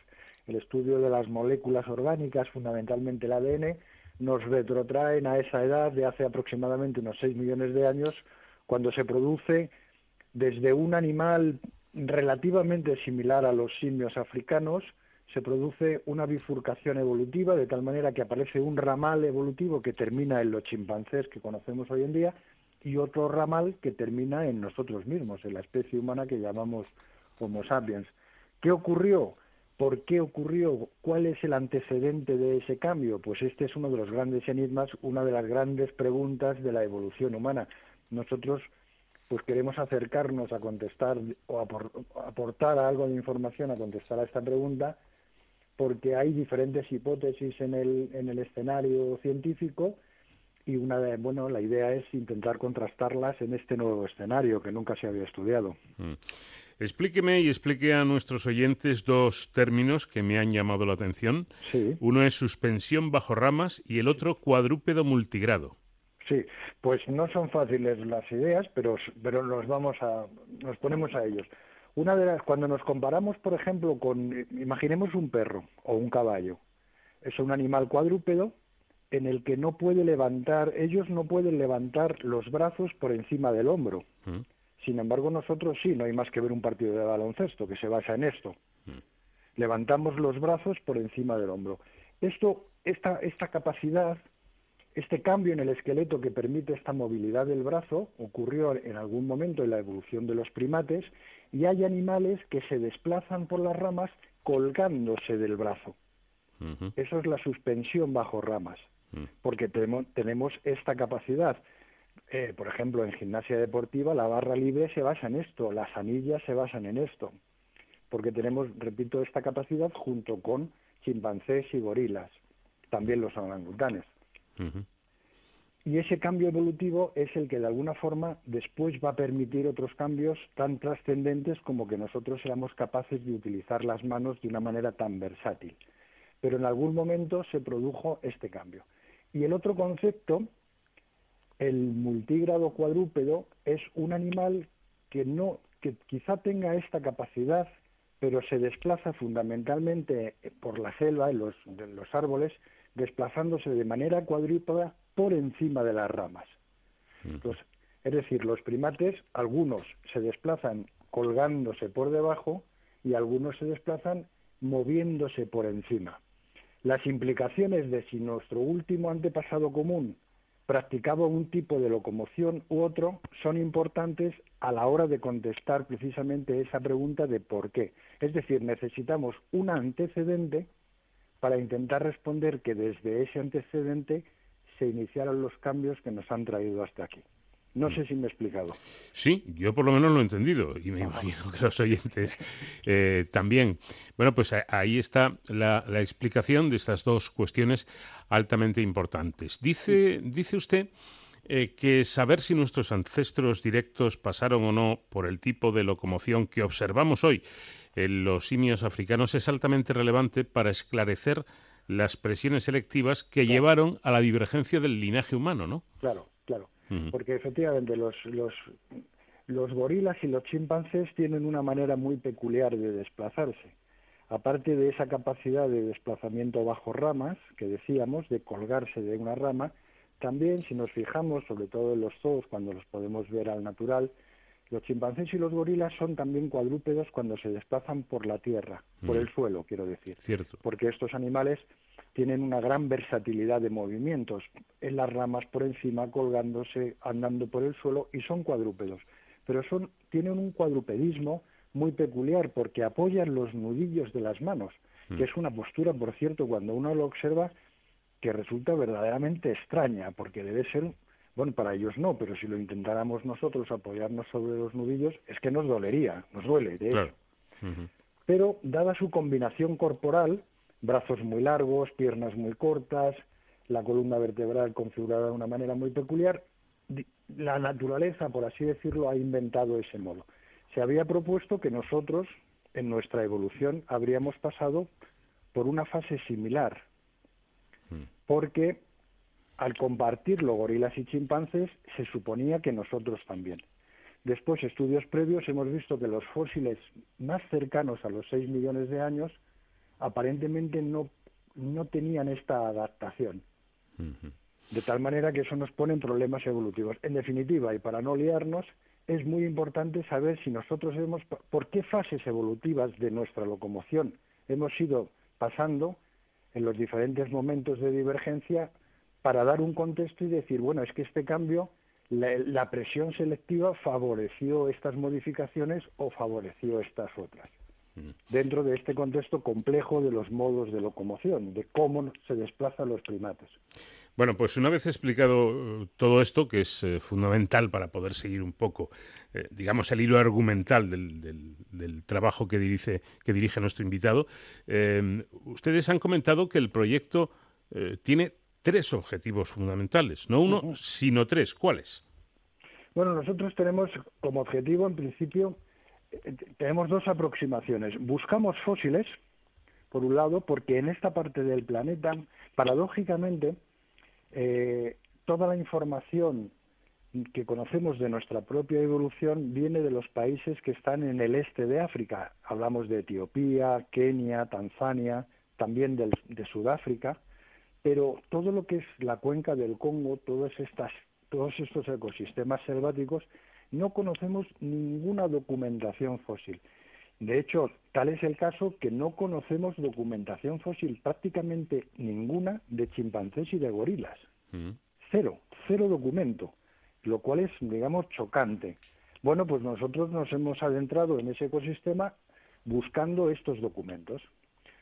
el estudio de las moléculas orgánicas, fundamentalmente el ADN, nos retrotraen a esa edad de hace aproximadamente unos 6 millones de años, cuando se produce desde un animal relativamente similar a los simios africanos, se produce una bifurcación evolutiva de tal manera que aparece un ramal evolutivo que termina en los chimpancés que conocemos hoy en día y otro ramal que termina en nosotros mismos, en la especie humana que llamamos Homo sapiens. ¿Qué ocurrió? ¿Por qué ocurrió? ¿Cuál es el antecedente de ese cambio? Pues este es uno de los grandes enigmas, una de las grandes preguntas de la evolución humana. Nosotros pues queremos acercarnos a contestar o aportar algo de información a contestar a esta pregunta porque hay diferentes hipótesis en el, en el escenario científico y una de, bueno, la idea es intentar contrastarlas en este nuevo escenario que nunca se había estudiado. Mm. Explíqueme y explique a nuestros oyentes dos términos que me han llamado la atención. Uno es suspensión bajo ramas y el otro cuadrúpedo multigrado. Sí, pues no son fáciles las ideas, pero, pero nos vamos a, nos ponemos a ellos. Una de las, cuando nos comparamos, por ejemplo, con, imaginemos un perro o un caballo, es un animal cuadrúpedo en el que no puede levantar, ellos no pueden levantar los brazos por encima del hombro. Mm. Sin embargo, nosotros sí, no hay más que ver un partido de baloncesto que se basa en esto. Mm. Levantamos los brazos por encima del hombro. Esto, esta, esta capacidad, este cambio en el esqueleto que permite esta movilidad del brazo ocurrió en algún momento en la evolución de los primates y hay animales que se desplazan por las ramas colgándose del brazo. Eso es la suspensión bajo ramas, mm. porque tenemos esta capacidad eh, por ejemplo, en gimnasia deportiva la barra libre se basa en esto, las anillas se basan en esto, porque tenemos, repito, esta capacidad junto con chimpancés y gorilas, también los orangutanes. Y ese cambio evolutivo es el que de alguna forma después va a permitir otros cambios tan trascendentes como que nosotros seamos capaces de utilizar las manos de una manera tan versátil. Pero en algún momento se produjo este cambio. Y el otro concepto el multígrado cuadrúpedo es un animal que no que quizá tenga esta capacidad pero se desplaza fundamentalmente por la selva en los, los árboles desplazándose de manera cuadrúpeda por encima de las ramas. Es decir los primates algunos se desplazan colgándose por debajo y algunos se desplazan moviéndose por encima. Las implicaciones de si nuestro último antepasado común practicaba un tipo de locomoción u otro son importantes a la hora de contestar precisamente esa pregunta de por qué. Es decir, necesitamos un antecedente para intentar responder que desde ese antecedente se iniciaron los cambios que nos han traído hasta aquí. No sé si me he explicado. Sí, yo por lo menos lo he entendido y me imagino que los oyentes eh, también. Bueno, pues ahí está la, explicación de estas dos cuestiones altamente importantes. Dice, dice usted eh, que saber si nuestros ancestros directos pasaron o no por el tipo de locomoción que observamos hoy en los simios africanos es altamente relevante para esclarecer las presiones selectivas que llevaron a la divergencia del linaje humano, ¿no? Claro, claro. Porque efectivamente los, los, los gorilas y los chimpancés tienen una manera muy peculiar de desplazarse. Aparte de esa capacidad de desplazamiento bajo ramas, que decíamos, de colgarse de una rama, también si nos fijamos, sobre todo en los zoos, cuando los podemos ver al natural, los chimpancés y los gorilas son también cuadrúpedos cuando se desplazan por la tierra, por el suelo, quiero decir. Cierto. Porque estos animales tienen una gran versatilidad de movimientos, en las ramas por encima, colgándose, andando por el suelo, y son cuadrúpedos. Pero son, tienen un cuadrupedismo muy peculiar porque apoyan los nudillos de las manos, que es una postura, por cierto, cuando uno lo observa, que resulta verdaderamente extraña, porque debe ser bueno, para ellos no, pero si lo intentáramos nosotros apoyarnos sobre los nudillos, es que nos dolería, nos duele, de hecho. Pero dada su combinación corporal, brazos muy largos, piernas muy cortas, la columna vertebral configurada de una manera muy peculiar, la naturaleza, por así decirlo, ha inventado ese modo. Se había propuesto que nosotros, en nuestra evolución, habríamos pasado por una fase similar, mm. porque al compartirlo gorilas y chimpancés, se suponía que nosotros también. Después, estudios previos, hemos visto que los fósiles más cercanos a los 6 millones de años aparentemente no, no tenían esta adaptación. De tal manera que eso nos pone en problemas evolutivos. En definitiva, y para no liarnos, es muy importante saber si nosotros hemos, por qué fases evolutivas de nuestra locomoción hemos ido pasando en los diferentes momentos de divergencia para dar un contexto y decir, bueno, es que este cambio, la, presión selectiva favoreció estas modificaciones o favoreció estas otras mm. dentro de este contexto complejo de los modos de locomoción, de cómo se desplazan los primates. Bueno, pues una vez explicado eh, todo esto, que es eh, fundamental para poder seguir un poco, eh, digamos, el hilo argumental del, trabajo que dirige, que dirige nuestro invitado, ustedes han comentado que el proyecto tiene tres objetivos fundamentales, no uno, sino tres. ¿Cuáles? Bueno, nosotros tenemos como objetivo, en principio, eh, tenemos dos aproximaciones. Buscamos fósiles, por un lado, porque en esta parte del planeta, paradójicamente, eh, toda la información que conocemos de nuestra propia evolución viene de los países que están en el este de África. Hablamos de Etiopía, Kenia, Tanzania, también de Sudáfrica pero todo lo que es la cuenca del Congo, todas estas, todos estos ecosistemas selváticos, no conocemos ninguna documentación fósil. De hecho, tal es el caso que no conocemos documentación fósil prácticamente ninguna de chimpancés y de gorilas. Mm. Cero, cero documento, lo cual es, digamos, chocante. Bueno, pues nosotros nos hemos adentrado en ese ecosistema buscando estos documentos.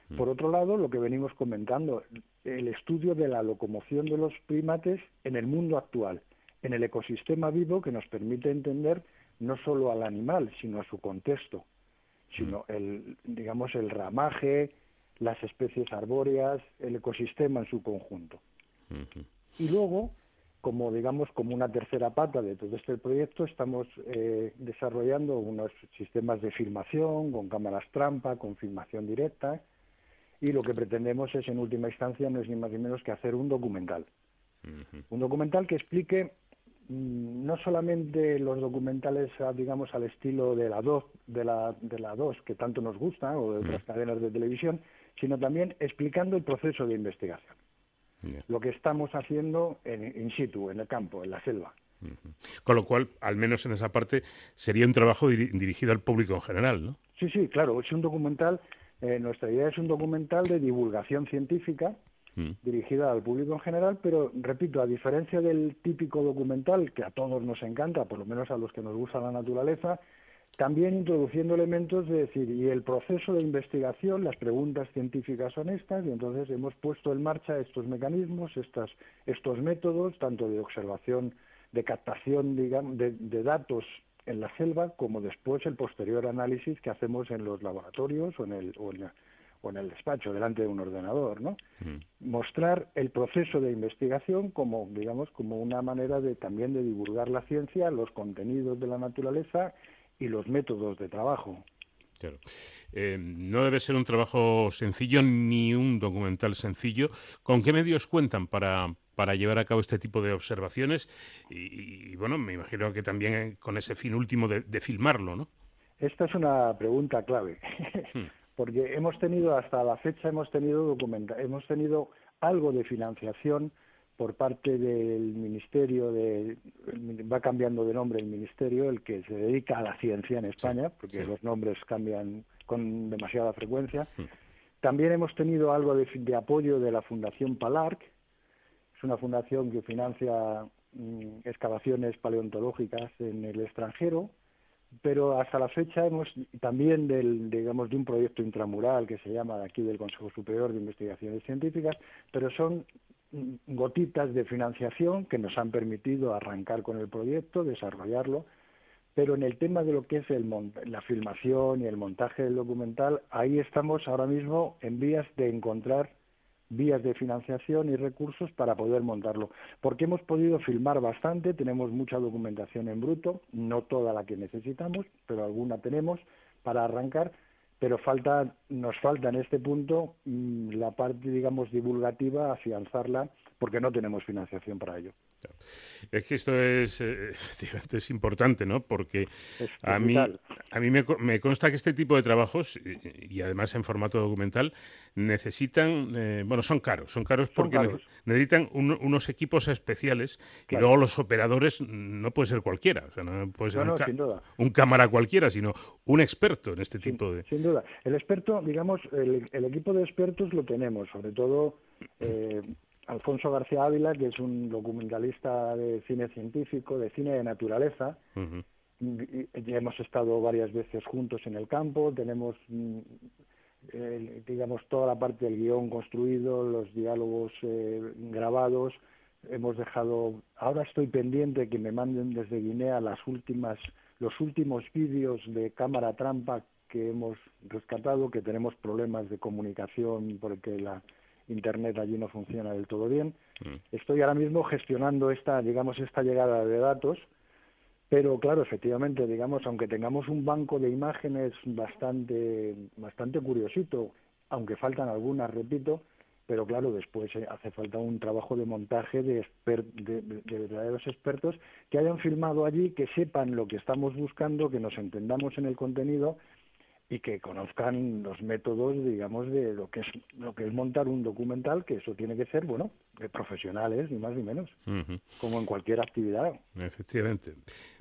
Mm. Por otro lado, lo que venimos comentando, el estudio de la locomoción de los primates en el mundo actual, en el ecosistema vivo que nos permite entender no solo al animal, sino a su contexto, sino mm. el, digamos, el ramaje, las especies arbóreas, el ecosistema en su conjunto. Y luego, como digamos, como una tercera pata de todo este proyecto, estamos eh, desarrollando unos sistemas de filmación con cámaras trampa, con filmación directa, y lo que pretendemos es, en última instancia, no es ni más ni menos que hacer un documental. Un documental que explique mm, no solamente los documentales, digamos, al estilo de la 2, de la, de la 2 que tanto nos gusta, o de otras cadenas de televisión, sino también explicando el proceso de investigación. Lo que estamos haciendo en, in situ, en el campo, en la selva. Con lo cual, al menos en esa parte, sería un trabajo dirigido al público en general, ¿no? Sí, sí, claro. Es un documental eh, nuestra idea es un documental de divulgación científica mm. dirigida al público en general, pero repito, a diferencia del típico documental que a todos nos encanta, por lo menos a los que nos gusta la naturaleza, también introduciendo elementos de decir, y el proceso de investigación, las preguntas científicas son estas, y entonces hemos puesto en marcha estos mecanismos, estas, estos métodos, tanto de observación, de captación digamos, de datos en la selva como después el posterior análisis que hacemos en los laboratorios o en el, o en, el despacho delante de un ordenador, ¿no? Mm. Mostrar el proceso de investigación como, digamos, como una manera de también de divulgar la ciencia, los contenidos de la naturaleza y los métodos de trabajo. Eh, no debe ser un trabajo sencillo ni un documental sencillo. ¿Con qué medios cuentan para, para llevar a cabo este tipo de observaciones? Y, bueno, me imagino que también con ese fin último de, filmarlo, ¿no? Esta es una pregunta clave, hmm. porque hemos tenido hasta la fecha hemos tenido documenta hemos tenido algo de financiación por parte del ministerio de va cambiando de nombre el ministerio el que se dedica a la ciencia en España porque los nombres cambian con demasiada frecuencia hmm. también hemos tenido algo de, apoyo de la fundación Palarc es una fundación que financia mm, excavaciones paleontológicas en el extranjero pero hasta la fecha hemos también del digamos de un proyecto intramural que se llama aquí del Consejo Superior de Investigaciones Científicas pero son gotitas de financiación que nos han permitido arrancar con el proyecto, desarrollarlo, pero en el tema de lo que es el la filmación y el montaje del documental, ahí estamos ahora mismo en vías de encontrar vías de financiación y recursos para poder montarlo. Porque hemos podido filmar bastante, tenemos mucha documentación en bruto, no toda la que necesitamos, pero alguna tenemos para arrancar, pero falta, nos falta en este punto mm, la parte, digamos, divulgativa, afianzarla, porque no tenemos financiación para ello. Es que esto es, eh, es importante, ¿no? Porque a mí, a mí me, consta que este tipo de trabajos, y, además en formato documental, necesitan, eh, bueno, son caros, son caros porque necesitan unos equipos especiales y luego los operadores no puede ser cualquiera, o sea, no puede ser un, cámara cualquiera, sino un experto en este tipo de... Sin duda. El experto, digamos, el, equipo de expertos lo tenemos, sobre todo... Eh, Alfonso García Ávila, que es un documentalista de cine científico, de cine de naturaleza. ya hemos estado varias veces juntos en el campo, tenemos, mm, digamos, toda la parte del guion construido, los diálogos eh, grabados. Hemos dejado, ahora estoy pendiente que me manden desde Guinea las últimas, los últimos vídeos de cámara trampa que hemos rescatado, que tenemos problemas de comunicación porque la Internet allí no funciona del todo bien. Mm. Estoy ahora mismo gestionando esta, digamos, esta llegada de datos, pero claro, efectivamente, digamos, aunque tengamos un banco de imágenes bastante, bastante curiosito, aunque faltan algunas, repito, pero claro, después eh, hace falta un trabajo de montaje de, de, de, verdaderos expertos que hayan filmado allí, que sepan lo que estamos buscando, que nos entendamos en el contenido y que conozcan los métodos, digamos, de lo que es lo que es montar un documental, que eso tiene que ser, bueno, de profesionales, ni más ni menos, como en cualquier actividad. Efectivamente.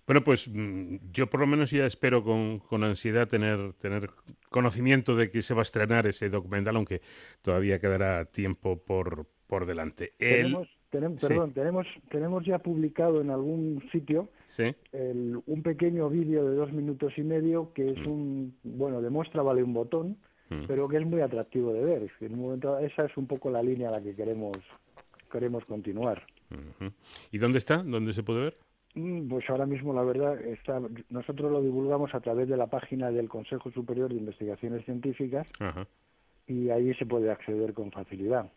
Bueno, pues mm, yo por lo menos ya espero con, con, ansiedad tener, tener conocimiento de que se va a estrenar ese documental, aunque todavía quedará tiempo por, por delante. Tenemos, perdón, tenemos, tenemos ya publicado en algún sitio un pequeño vídeo de dos minutos y medio que es mm. un, bueno, demuestra vale un botón, mm. pero que es muy atractivo de ver. En un momento, esa es un poco la línea a la que queremos, queremos continuar. ¿Y dónde está? ¿Dónde se puede ver? Mm, pues ahora mismo, la verdad, está, nosotros lo divulgamos a través de la página del Consejo Superior de Investigaciones Científicas. Ajá y ahí se puede acceder con facilidad.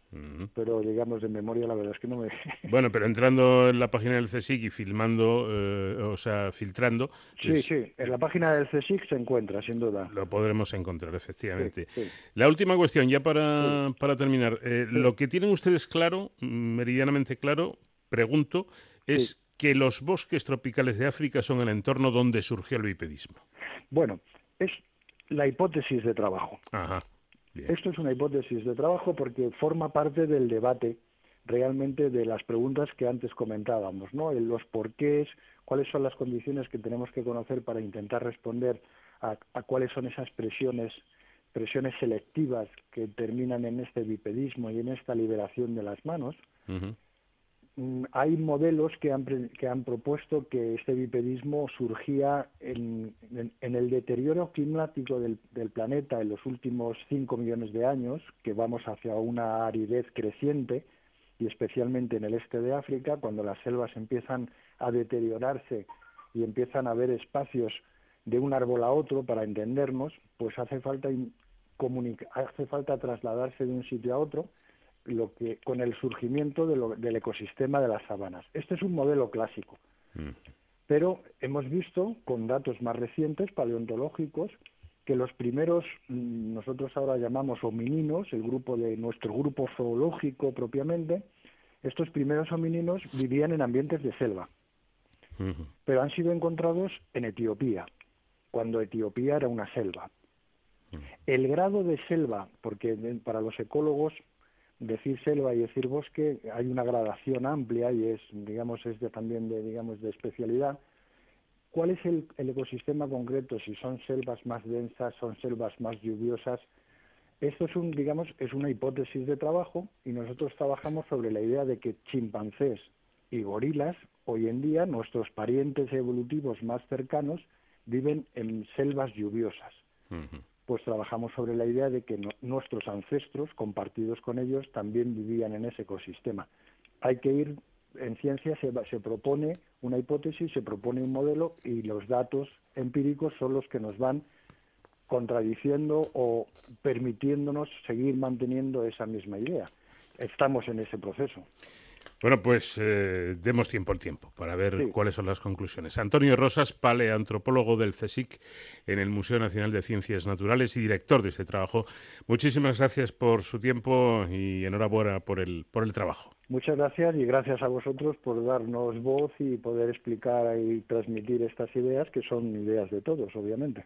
Pero digamos de memoria la verdad es que no me... bueno, pero entrando en la página del CSIC y filmando, eh, o sea, filtrando... Sí, sí, en la página del CSIC se encuentra, sin duda. Lo podremos encontrar, efectivamente. La última cuestión, ya para, para terminar. Eh, lo que tienen ustedes claro, meridianamente claro, pregunto, es que los bosques tropicales de África son el entorno donde surgió el bipedismo. Bueno, es la hipótesis de trabajo. Ajá. Esto es una hipótesis de trabajo porque forma parte del debate realmente de las preguntas que antes comentábamos, ¿no? Los porqués, cuáles son las condiciones que tenemos que conocer para intentar responder a, cuáles son esas presiones presiones selectivas que terminan en este bipedismo y en esta liberación de las manos. Hay modelos que han, que han propuesto que este bipedismo surgía en, el deterioro climático del, planeta en los últimos 5 millones de años, que vamos hacia una aridez creciente, y especialmente en el este de África, cuando las selvas empiezan a deteriorarse y empiezan a haber espacios de un árbol a otro para entendernos, pues hace falta, hace falta trasladarse de un sitio a otro lo que con el surgimiento del ecosistema de las sabanas. Este es un modelo clásico, mm. pero hemos visto con datos más recientes, paleontológicos, que los primeros, mm, nosotros ahora llamamos homininos, el grupo de nuestro grupo zoológico propiamente, estos primeros homininos vivían en ambientes de selva, pero han sido encontrados en Etiopía, cuando Etiopía era una selva. El grado de selva, porque para los ecólogos decir selva y decir bosque hay una gradación amplia y es digamos es de, también de digamos de especialidad. Cuál es el, ecosistema concreto si son selvas más densas son selvas más lluviosas esto es un digamos es una hipótesis de trabajo y nosotros trabajamos sobre la idea de que chimpancés y gorilas hoy en día nuestros parientes evolutivos más cercanos viven en selvas lluviosas pues trabajamos sobre la idea de que nuestros ancestros, compartidos con ellos, también vivían en ese ecosistema. Hay que ir, en ciencia se, se propone una hipótesis, se propone un modelo y los datos empíricos son los que nos van contradiciendo o permitiéndonos seguir manteniendo esa misma idea. Estamos en ese proceso. Bueno, pues eh, demos tiempo al tiempo para ver cuáles son las conclusiones. Antonio Rosas, paleantropólogo del CSIC en el Museo Nacional de Ciencias Naturales y director de este trabajo. Muchísimas gracias por su tiempo y enhorabuena por el, por el trabajo. Muchas gracias y gracias a vosotros por darnos voz y poder explicar y transmitir estas ideas que son ideas de todos, obviamente.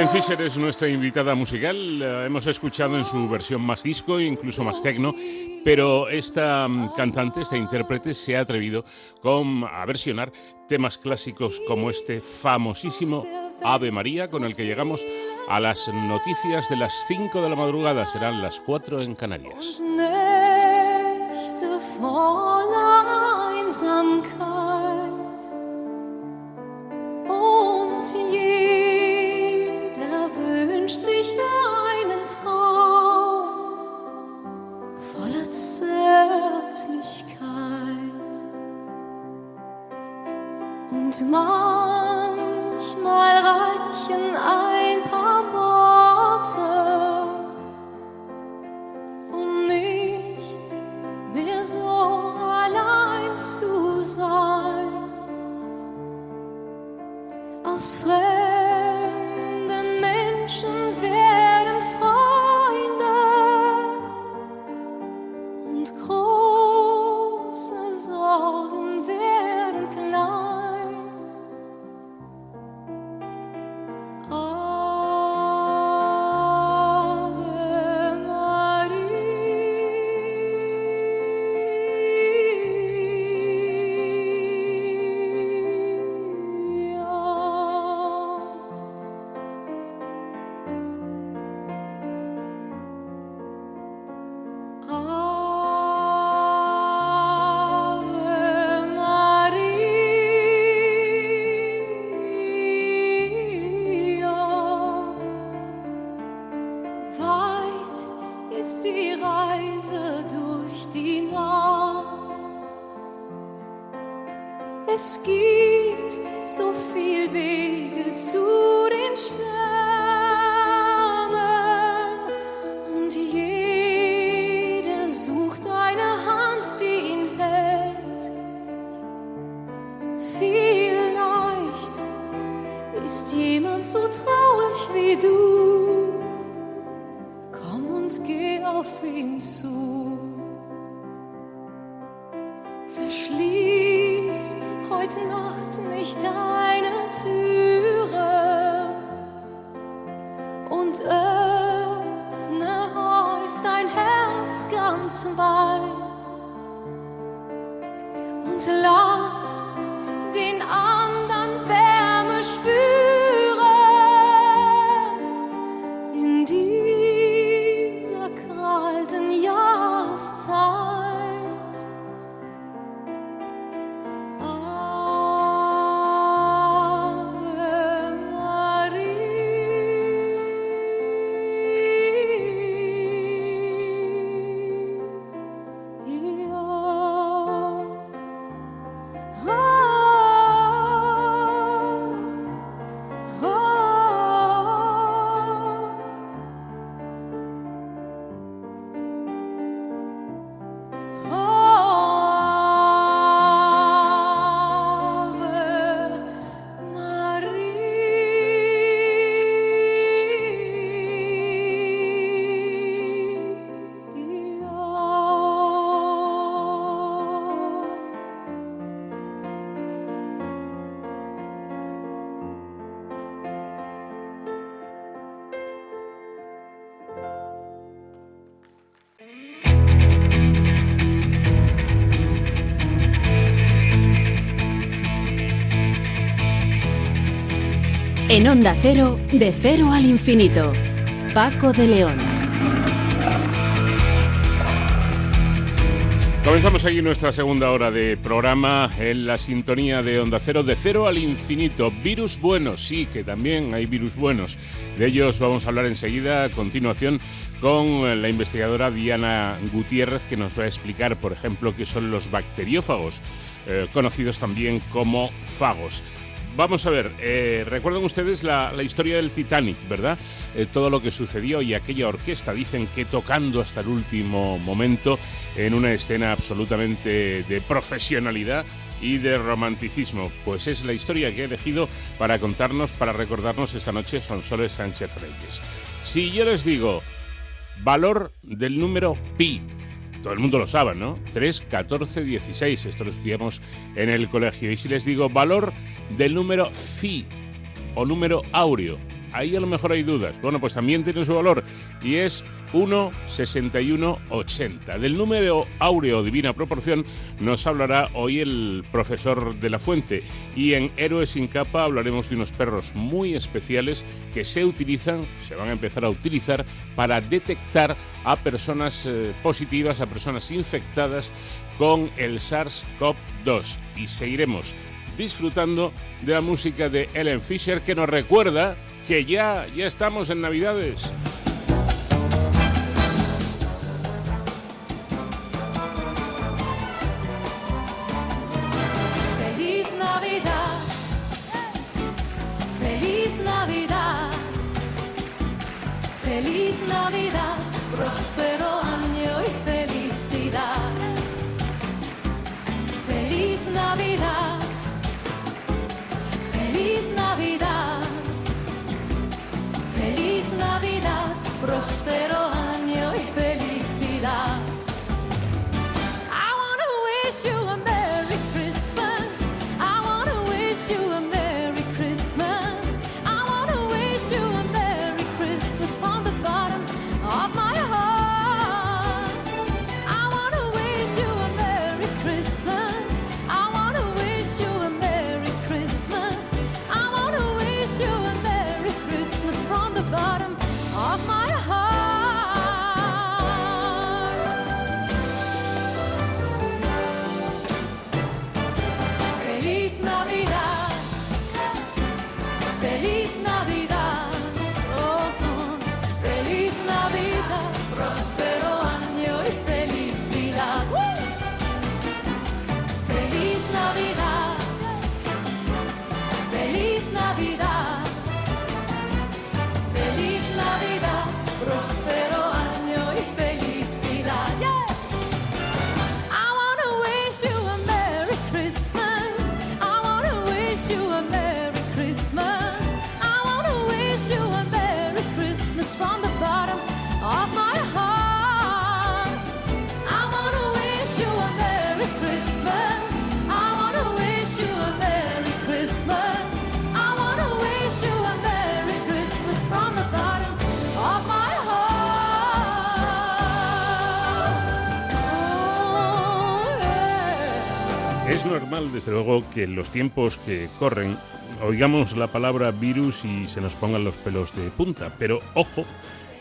Helen Fisher es nuestra invitada musical. Hemos escuchado en su versión más disco, incluso más tecno, pero esta mm, cantante, esta intérprete, se ha atrevido con, a versionar temas clásicos como este famosísimo Ave María, con el que llegamos a las noticias de las 5 de la madrugada. Serán las 4 en Canarias. ons frère. En Onda Cero, de cero al infinito. Paco de León. Comenzamos aquí nuestra segunda hora de programa en la sintonía de Onda Cero, de cero al infinito. Virus buenos, sí, que también hay virus buenos. De ellos vamos a hablar enseguida, a continuación, con la investigadora Diana Gutiérrez, que nos va a explicar, por ejemplo, qué son los bacteriófagos, eh, conocidos también como fagos. Vamos a ver, eh, recuerdan ustedes la, historia del Titanic, ¿verdad? Eh, todo lo que sucedió y aquella orquesta, dicen que tocando hasta el último momento en una escena absolutamente de profesionalidad y de romanticismo. Pues es la historia que he elegido para contarnos, para recordarnos esta noche Sonsoles Sánchez Reyes. Si yo les digo valor del número pi, todo el mundo lo sabe, ¿no? 3, 14, 16. Esto lo estudiamos en el colegio. Y si les digo valor del número phi o número áureo, ahí a lo mejor hay dudas. Bueno, pues también tiene su valor y es 1,6180. Del número áureo divina proporción nos hablará hoy el profesor de la Fuente y en Héroes sin capa hablaremos de unos perros muy especiales que se utilizan, se van a empezar a utilizar para detectar a personas eh, positivas, a personas infectadas con el SARS-CoV-2 y seguiremos disfrutando de la música de Ellen Fisher que nos recuerda que ya, ya estamos en Navidades. Feliz Navidad, próspero año y felicidad. Feliz Navidad, feliz Navidad, feliz Navidad, próspero año y felicidad. I wanna wish you a desde luego, que en los tiempos que corren oigamos la palabra virus y se nos pongan los pelos de punta. Pero ojo,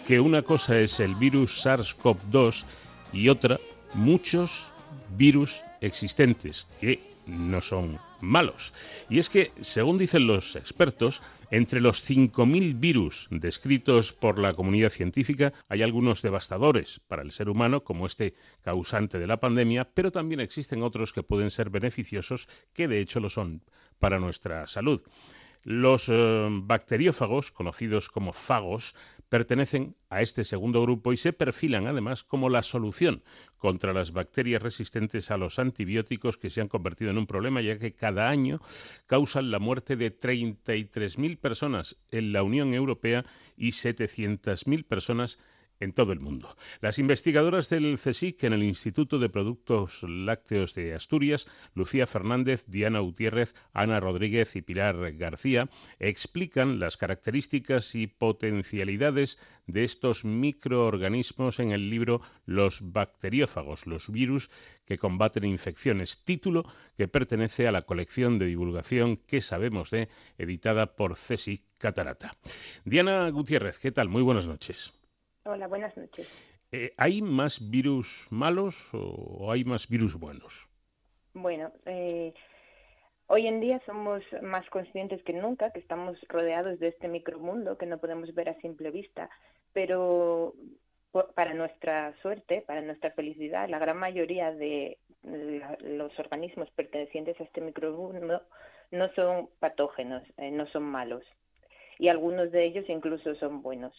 que una cosa es el virus SARS-CoV-2 y otra, muchos virus existentes que no son malos. Y es que, según dicen los expertos, entre los 5.000 virus descritos por la comunidad científica hay algunos devastadores para el ser humano, como este causante de la pandemia, pero también existen otros que pueden ser beneficiosos, que de hecho lo son para nuestra salud. Los eh, bacteriófagos, conocidos como fagos, pertenecen a este segundo grupo y se perfilan además como la solución contra las bacterias resistentes a los antibióticos que se han convertido en un problema ya que cada año causan la muerte de 33.000 personas en la Unión Europea y 700.000 personas todo el mundo. Las investigadoras del CSIC en el Instituto de Productos Lácteos de Asturias, Lucía Fernández, Diana Gutiérrez, Ana Rodríguez y Pilar García, explican las características y potencialidades de estos microorganismos en el libro Los bacteriófagos, los virus que combaten infecciones, título que pertenece a la colección de divulgación que sabemos de, editada por CSIC Catarata. Diana Gutiérrez, ¿qué tal? Muy buenas noches. Hola, buenas noches. Eh, ¿Hay más virus malos o hay más virus buenos? Bueno, eh, hoy en día somos más conscientes que nunca que estamos rodeados de este micromundo que no podemos ver a simple vista, pero para nuestra suerte, para nuestra felicidad, la gran mayoría de los organismos pertenecientes a este micromundo no son patógenos, eh, no son malos. Y algunos de ellos incluso son buenos.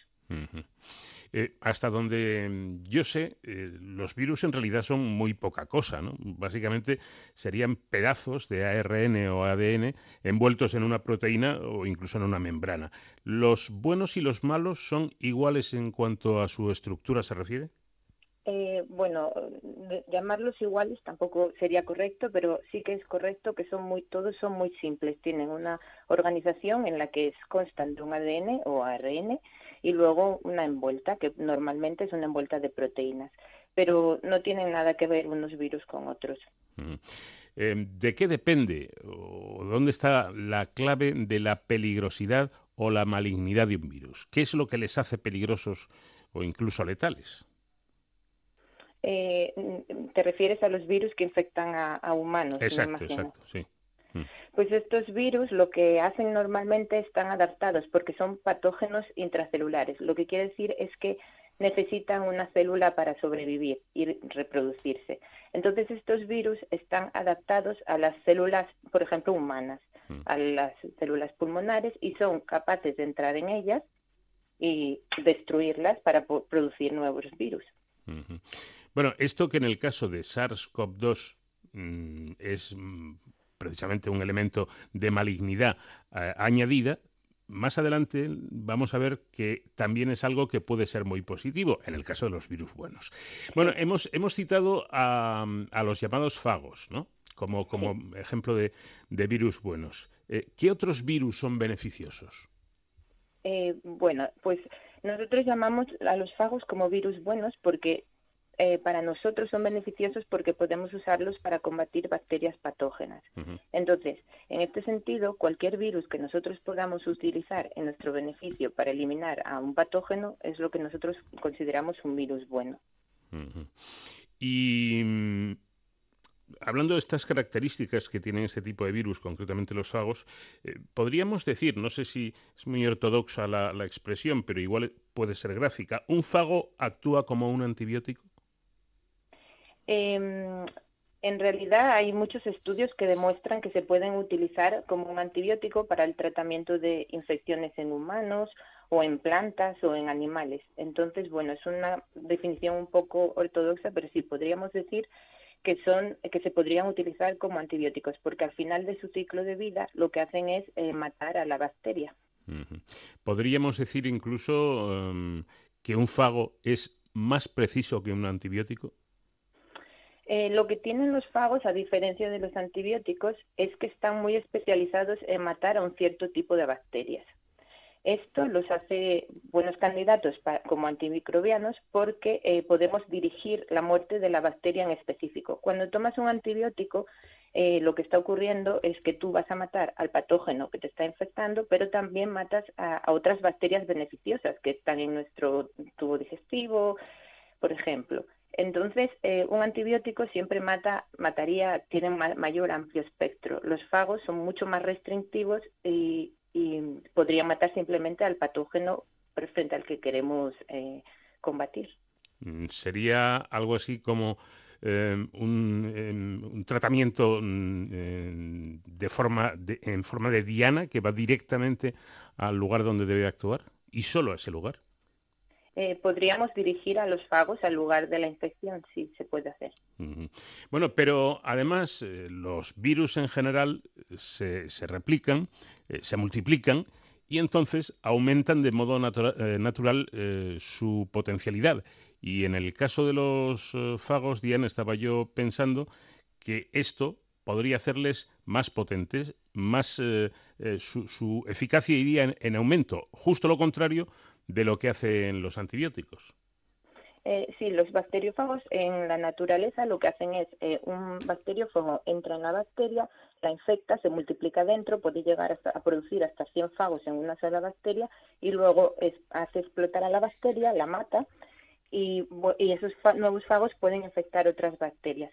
Eh, hasta donde mm, yo sé, eh, los virus en realidad son muy poca cosa. ¿no? Básicamente serían pedazos de ARN o ADN envueltos en una proteína o incluso en una membrana. ¿Los buenos y los malos son iguales en cuanto a su estructura se refiere? Eh, bueno, llamarlos iguales tampoco sería correcto, pero sí que es correcto que son muy, todos son muy simples. Tienen una organización en la que constan de un ADN o ARN y luego una envuelta, que normalmente es una envuelta de proteínas, pero no tienen nada que ver unos virus con otros. Eh, ¿De qué depende o dónde está la clave de la peligrosidad o la malignidad de un virus? ¿Qué es lo que les hace peligrosos o incluso letales? Eh, te refieres a los virus que infectan a, humanos. Exacto, exacto, sí. Mm. Pues estos virus lo que hacen normalmente están adaptados porque son patógenos intracelulares. Lo que quiere decir es que necesitan una célula para sobrevivir y reproducirse. Entonces estos virus están adaptados a las células, por ejemplo, humanas, mm. a las células pulmonares y son capaces de entrar en ellas y destruirlas para producir nuevos virus. Bueno, esto que en el caso de SARS-CoV-2 mm, es mm, precisamente un elemento de malignidad eh, añadida, más adelante vamos a ver que también es algo que puede ser muy positivo en el caso de los virus buenos. Bueno, hemos, hemos citado a, los llamados fagos, ¿no? Como, como ejemplo de, virus buenos. Eh, ¿Qué otros virus son beneficiosos? Eh, bueno, pues nosotros llamamos a los fagos como virus buenos porque eh, para nosotros son beneficiosos porque podemos usarlos para combatir bacterias patógenas. Entonces, en este sentido, cualquier virus que nosotros podamos utilizar en nuestro beneficio para eliminar a un patógeno es lo que nosotros consideramos un virus bueno. Y mm, hablando de estas características que tienen este tipo de virus, concretamente los fagos, eh, podríamos decir, no sé si es muy ortodoxa la, expresión, pero igual puede ser gráfica, ¿un fago actúa como un antibiótico? Eh, en realidad hay muchos estudios que demuestran que se pueden utilizar como un antibiótico para el tratamiento de infecciones en humanos o en plantas o en animales. Entonces, bueno, es una definición un poco ortodoxa, pero sí podríamos decir que son que se podrían utilizar como antibióticos, porque al final de su ciclo de vida lo que hacen es eh, matar a la bacteria. Podríamos decir incluso em, que un fago es más preciso que un antibiótico. Eh, lo que tienen los fagos, a diferencia de los antibióticos, es que están muy especializados en matar a un cierto tipo de bacterias. Esto los hace buenos candidatos como antimicrobianos porque eh, podemos dirigir la muerte de la bacteria en específico. Cuando tomas un antibiótico, eh, lo que está ocurriendo es que tú vas a matar al patógeno que te está infectando, pero también matas a otras bacterias beneficiosas que están en nuestro tubo digestivo, por ejemplo. Entonces, eh, un antibiótico siempre mata, mataría, tiene mayor amplio espectro. Los fagos son mucho más restrictivos y, podrían matar simplemente al patógeno frente al que queremos eh, combatir. Mm, sería algo así como eh, un, tratamiento mm, de forma en forma de diana que va directamente al lugar donde debe actuar y solo a ese lugar. Eh, podríamos dirigir a los fagos al lugar de la infección, sí se puede hacer. Bueno, pero además eh, los virus en general se, se replican, eh, se multiplican y entonces aumentan de modo eh, natural eh, su potencialidad. Y en el caso de los eh, fagos, Diana, estaba yo pensando que esto podría hacerles más potentes, más su, eficacia iría en aumento, justo lo contrario de lo que hacen los antibióticos. Eh, sí, los bacteriófagos en la naturaleza lo que hacen es eh, un bacteriófago entra en la bacteria, la infecta, se multiplica dentro, puede llegar a producir hasta 100 fagos en una sola bacteria y luego hace explotar a la bacteria, la mata y, esos nuevos fagos pueden infectar otras bacterias.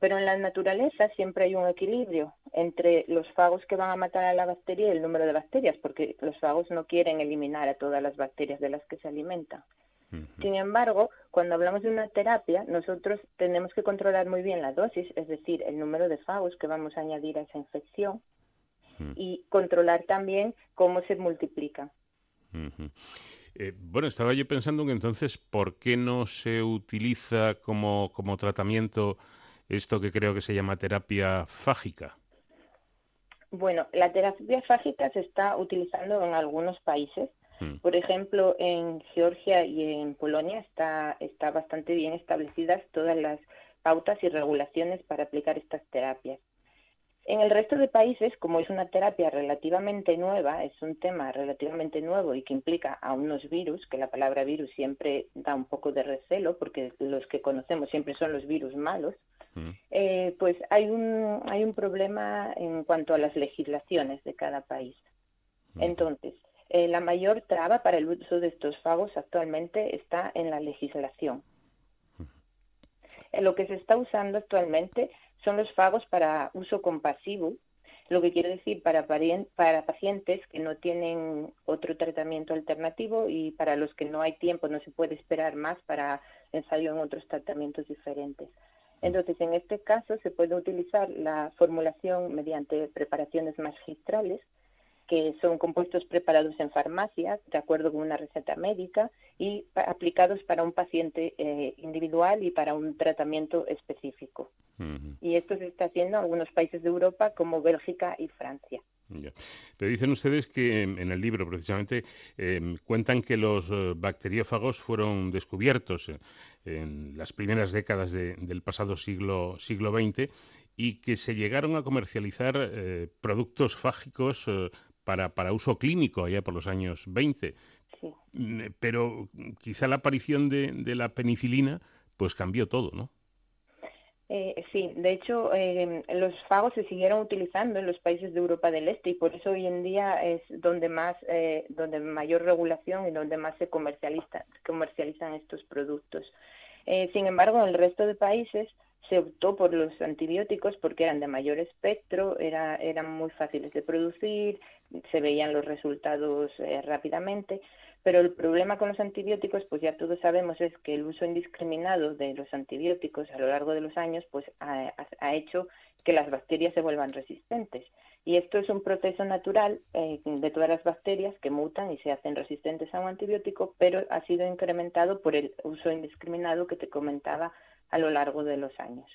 Pero en la naturaleza siempre hay un equilibrio entre los fagos que van a matar a la bacteria y el número de bacterias, porque los fagos no quieren eliminar a todas las bacterias de las que se alimentan. Sin embargo, cuando hablamos de una terapia, nosotros tenemos que controlar muy bien la dosis, es decir, el número de fagos que vamos a añadir a esa infección y controlar también cómo se multiplica. Eh, bueno, estaba yo pensando que entonces, ¿por qué no se utiliza como, como tratamiento esto que creo que se llama terapia fágica? Bueno, la terapia fágica se está utilizando en algunos países Hmm. Por ejemplo, en Georgia y en Polonia está, está bastante bien establecidas todas las pautas y regulaciones para aplicar estas terapias. En el resto de países, como es una terapia relativamente nueva, es un tema relativamente nuevo y que implica a unos virus, que la palabra virus siempre da un poco de recelo, porque los que conocemos siempre son los virus malos, eh, pues hay un, hay un problema en cuanto a las legislaciones de cada país. Entonces, eh, la mayor traba para el uso de estos fagos actualmente está en la legislación. lo que se está usando actualmente son los fagos para uso compasivo, lo que quiere decir para, para pacientes que no tienen otro tratamiento alternativo y para los que no hay tiempo, no se puede esperar más para ensayo en otros tratamientos diferentes. Entonces, en este caso se puede utilizar la formulación mediante preparaciones magistrales, que son compuestos preparados en farmacias de acuerdo con una receta médica y aplicados para un paciente eh, individual y para un tratamiento específico. Y esto se está haciendo en algunos países de Europa como Bélgica y Francia. Pero dicen ustedes que en el libro precisamente em, cuentan que los eh, bacteriófagos fueron descubiertos eh, en las primeras décadas del pasado siglo, siglo XX y que se llegaron a comercializar productos fágicos para, para uso clínico allá por los años 20. Mm, pero quizá la aparición de, de, la penicilina pues cambió todo, ¿no? Eh, sí, de hecho, eh, los fagos se siguieron utilizando en los países de Europa del Este y por eso hoy en día es donde más, eh, donde mayor regulación y donde más se comercializa, comercializan estos productos. sin embargo, en el resto de países se optó por los antibióticos porque eran de mayor espectro, era, eran muy fáciles de producir, se veían los resultados eh, rápidamente, pero el problema con los antibióticos, pues ya todos sabemos, es que el uso indiscriminado de los antibióticos a lo largo de los años, pues ha, hecho que las bacterias se vuelvan resistentes. Y esto es un proceso natural eh, de todas las bacterias que mutan y se hacen resistentes a un antibiótico, pero ha sido incrementado por el uso indiscriminado que te comentaba a lo largo de los años.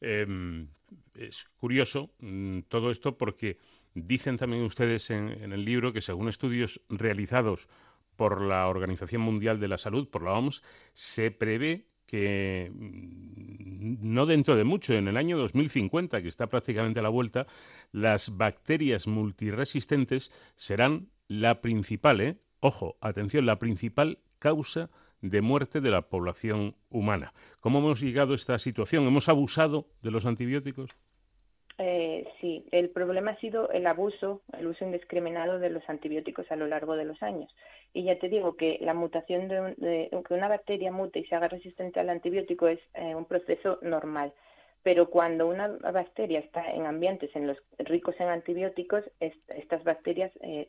Em, es curioso mm, todo esto porque dicen también ustedes en, el libro que según estudios realizados por la Organización Mundial de la Salud, por la OMS, se prevé que mm, no dentro de mucho, en el año 2050, que está prácticamente a la vuelta, las bacterias multiresistentes serán la principal, ¿eh? ojo, atención, la principal causa de muerte de la población humana. ¿Cómo hemos llegado a esta situación? ¿Hemos abusado de los antibióticos? Eh, sí, el problema ha sido el abuso, el uso indiscriminado de los antibióticos a lo largo de los años. Y ya te digo que la mutación de, que una bacteria mute y se haga resistente al antibiótico es eh, un proceso normal. Pero cuando una bacteria está en ambientes en los ricos en antibióticos, estas bacterias eh,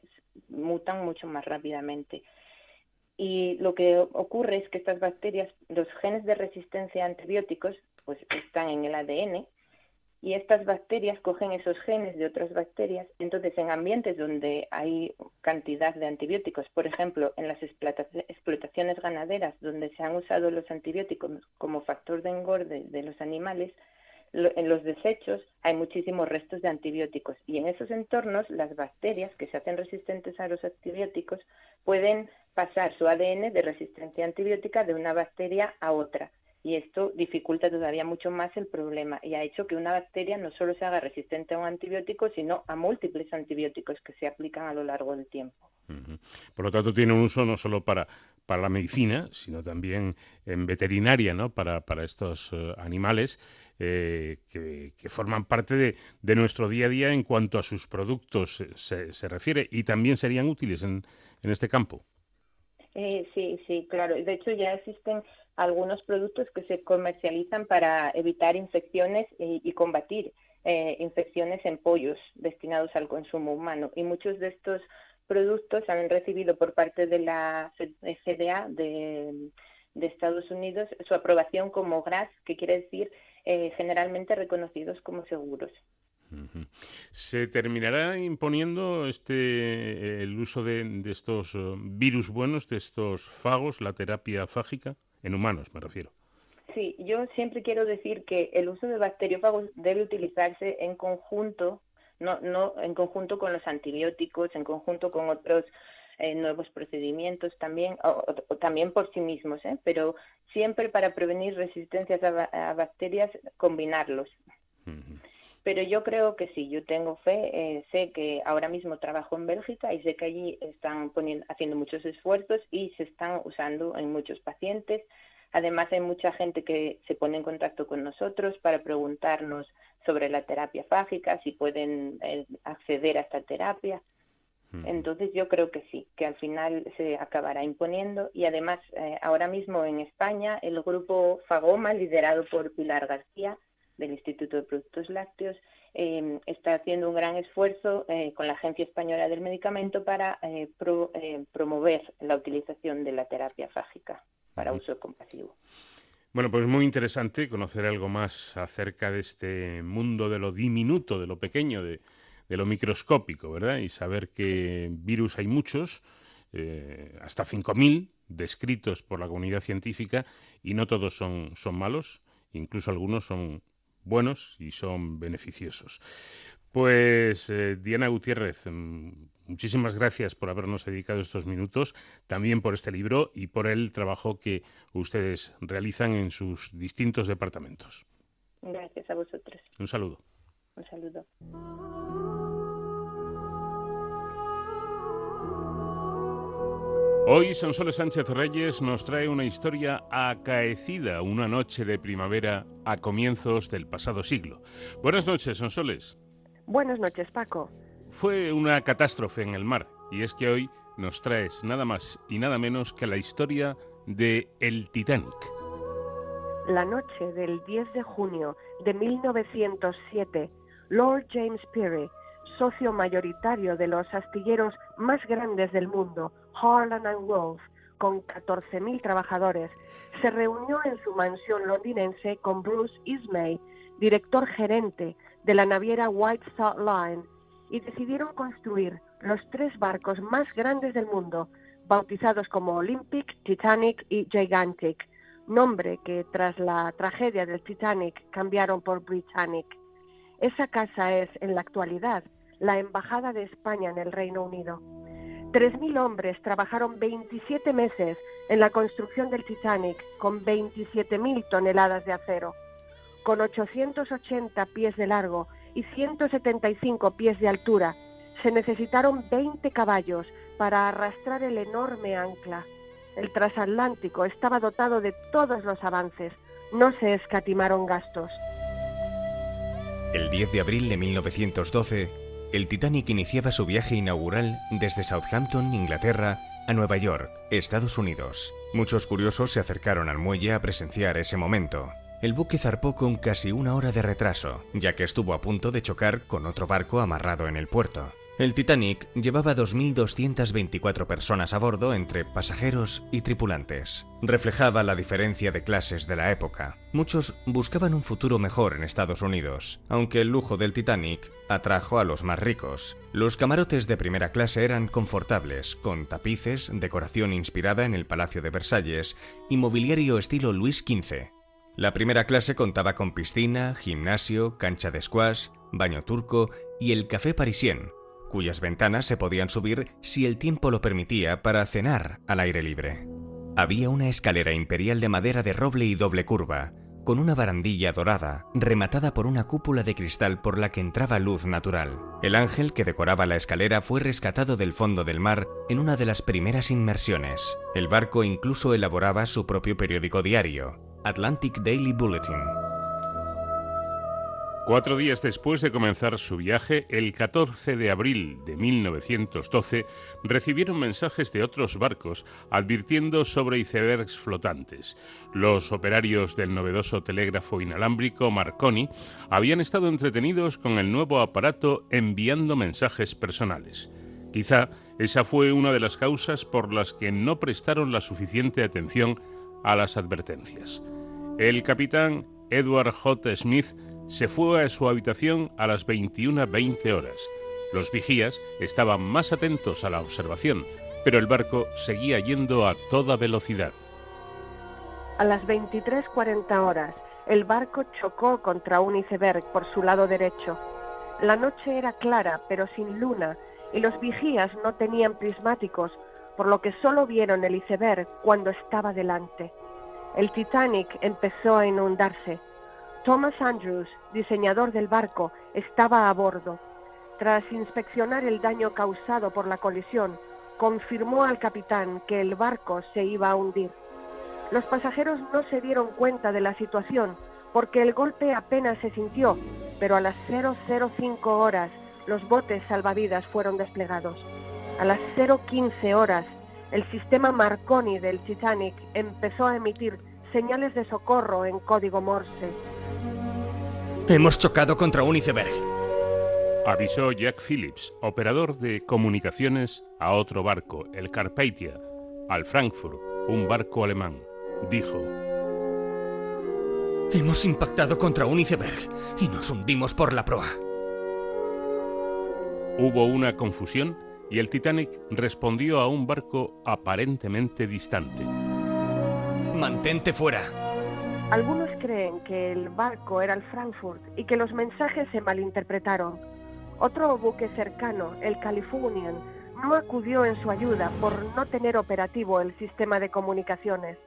mutan mucho más rápidamente. Y lo que ocurre es que estas bacterias, los genes de resistencia a antibióticos, pues están en el ADN y estas bacterias cogen esos genes de otras bacterias. Entonces, en ambientes donde hay cantidad de antibióticos, por ejemplo, en las explotaciones ganaderas donde se han usado los antibióticos como factor de engorde de los animales, en los desechos hay muchísimos restos de antibióticos y en esos entornos las bacterias que se hacen resistentes a los antibióticos pueden pasar su ADN de resistencia antibiótica de una bacteria a otra y esto dificulta todavía mucho más el problema y ha hecho que una bacteria no solo se haga resistente a un antibiótico, sino a múltiples antibióticos que se aplican a lo largo del tiempo. Por lo tanto, tiene un uso no solo para, para la medicina, sino también en veterinaria, ¿no? Para, para estos eh, animales eh, que, forman parte de, de, nuestro día a día en cuanto a sus productos se, se refiere y también serían útiles en, en este campo. Eh, sí, sí, claro. De hecho, ya existen algunos productos que se comercializan para evitar infecciones y, combatir eh, infecciones en pollos destinados al consumo humano. Y muchos de estos productos han recibido por parte de la FDA de, Estados Unidos su aprobación como GRAS, que quiere decir eh, generalmente reconocidos como seguros. ¿Se terminará imponiendo este el uso de, estos eh, virus buenos, de estos fagos, la terapia fágica? En humanos, me refiero. Sí, yo siempre quiero decir que el uso de bacteriófagos debe utilizarse en conjunto, no, no en conjunto con los antibióticos, en conjunto con otros eh, nuevos procedimientos también, o, también por sí mismos, ¿eh? pero siempre para prevenir resistencias a, bacterias, combinarlos. Pero yo creo que sí, yo tengo fe, eh, sé que ahora mismo trabajo en Bélgica y sé que allí están poniendo, haciendo muchos esfuerzos y se están usando en muchos pacientes. Además, hay mucha gente que se pone en contacto con nosotros para preguntarnos sobre la terapia fágica, si pueden eh, acceder a esta terapia. Entonces yo creo que sí, que al final se acabará imponiendo y además eh, ahora mismo en España el grupo Fagoma, liderado por Pilar García, del Instituto de Productos Lácteos, eh, está haciendo un gran esfuerzo eh, con la Agencia Española del Medicamento para eh, promover la utilización de la terapia fágica para uso compasivo. Bueno, pues muy interesante conocer algo más acerca de este mundo de lo diminuto, de lo pequeño, de, lo microscópico, ¿verdad? Y saber que virus hay muchos, hasta 5.000 descritos por la comunidad científica, y no todos son, son malos, incluso algunos son buenos y son beneficiosos. Pues eh, Diana Gutiérrez, mm, muchísimas gracias por habernos dedicado estos minutos, también por este libro y por el trabajo que ustedes realizan en sus distintos departamentos. Gracias a vosotros. Un saludo. Un saludo. Hoy Sonsoles Sánchez Reyes nos trae una historia acaecida una noche de primavera a comienzos del pasado siglo. Buenas noches, Sonsoles. Buenas noches, Paco. Fue una catástrofe en el mar y es que hoy nos traes nada más y nada menos que la historia de el Titanic. La noche del 10 de junio de 1907, Lord James Peary, socio mayoritario de los astilleros más grandes del mundo, Harland and Wolff, con 14.000 trabajadores, se reunió en su mansión londinense con Bruce Ismay, director gerente de la naviera White Star Line, y decidieron construir los tres barcos más grandes del mundo, bautizados como Olympic, Titanic y Gigantic, nombre que tras la tragedia del Titanic cambiaron por Britannic. Esa casa es, en la actualidad, la Embajada de España en el Reino Unido. 3.000 hombres trabajaron 27 meses en la construcción del Titanic con 27.000 toneladas de acero. Con 880 pies de largo y 175 pies de altura, se necesitaron 20 caballos para arrastrar el enorme ancla. El transatlántico estaba dotado de todos los avances. No se escatimaron gastos. El 10 de abril de 1912, el Titanic iniciaba su viaje inaugural desde Southampton, Inglaterra, a Nueva York, Estados Unidos. Muchos curiosos se acercaron al muelle a presenciar ese momento. El buque zarpó con casi una hora de retraso, ya que estuvo a punto de chocar con otro barco amarrado en el puerto. El Titanic llevaba 2.224 personas a bordo entre pasajeros y tripulantes. Reflejaba la diferencia de clases de la época. Muchos buscaban un futuro mejor en Estados Unidos, aunque el lujo del Titanic atrajo a los más ricos. Los camarotes de primera clase eran confortables, con tapices, decoración inspirada en el Palacio de Versalles y mobiliario estilo Luis XV. La primera clase contaba con piscina, gimnasio, cancha de squash, baño turco y el café parisien, cuyas ventanas se podían subir si el tiempo lo permitía para cenar al aire libre. Había una escalera imperial de madera de roble y doble curva, con una barandilla dorada, rematada por una cúpula de cristal por la que entraba luz natural. El ángel que decoraba la escalera fue rescatado del fondo del mar en una de las primeras inmersiones. El barco incluso elaboraba su propio periódico diario, Atlantic Daily Bulletin. Cuatro días después de comenzar su viaje, el 14 de abril de 1912, recibieron mensajes de otros barcos advirtiendo sobre icebergs flotantes. Los operarios del novedoso telégrafo inalámbrico Marconi habían estado entretenidos con el nuevo aparato enviando mensajes personales. Quizá esa fue una de las causas por las que no prestaron la suficiente atención a las advertencias. El capitán Edward J. Smith se fue a su habitación a las 21.20 horas. Los vigías estaban más atentos a la observación, pero el barco seguía yendo a toda velocidad. A las 23.40 horas, el barco chocó contra un iceberg por su lado derecho. La noche era clara, pero sin luna, y los vigías no tenían prismáticos, por lo que solo vieron el iceberg cuando estaba delante. El Titanic empezó a inundarse. Thomas Andrews, diseñador del barco, estaba a bordo. Tras inspeccionar el daño causado por la colisión, confirmó al capitán que el barco se iba a hundir. Los pasajeros no se dieron cuenta de la situación porque el golpe apenas se sintió, pero a las 005 horas los botes salvavidas fueron desplegados. A las 015 horas, el sistema Marconi del Titanic empezó a emitir señales de socorro en código Morse. Hemos chocado contra un iceberg. Avisó Jack Phillips, operador de comunicaciones, a otro barco, el Carpathia, al Frankfurt, un barco alemán. Dijo: Hemos impactado contra un iceberg y nos hundimos por la proa. Hubo una confusión y el Titanic respondió a un barco aparentemente distante. Mantente fuera. Algunos creen que el barco era el Frankfurt y que los mensajes se malinterpretaron. Otro buque cercano, el Californian, no acudió en su ayuda por no tener operativo el sistema de comunicaciones.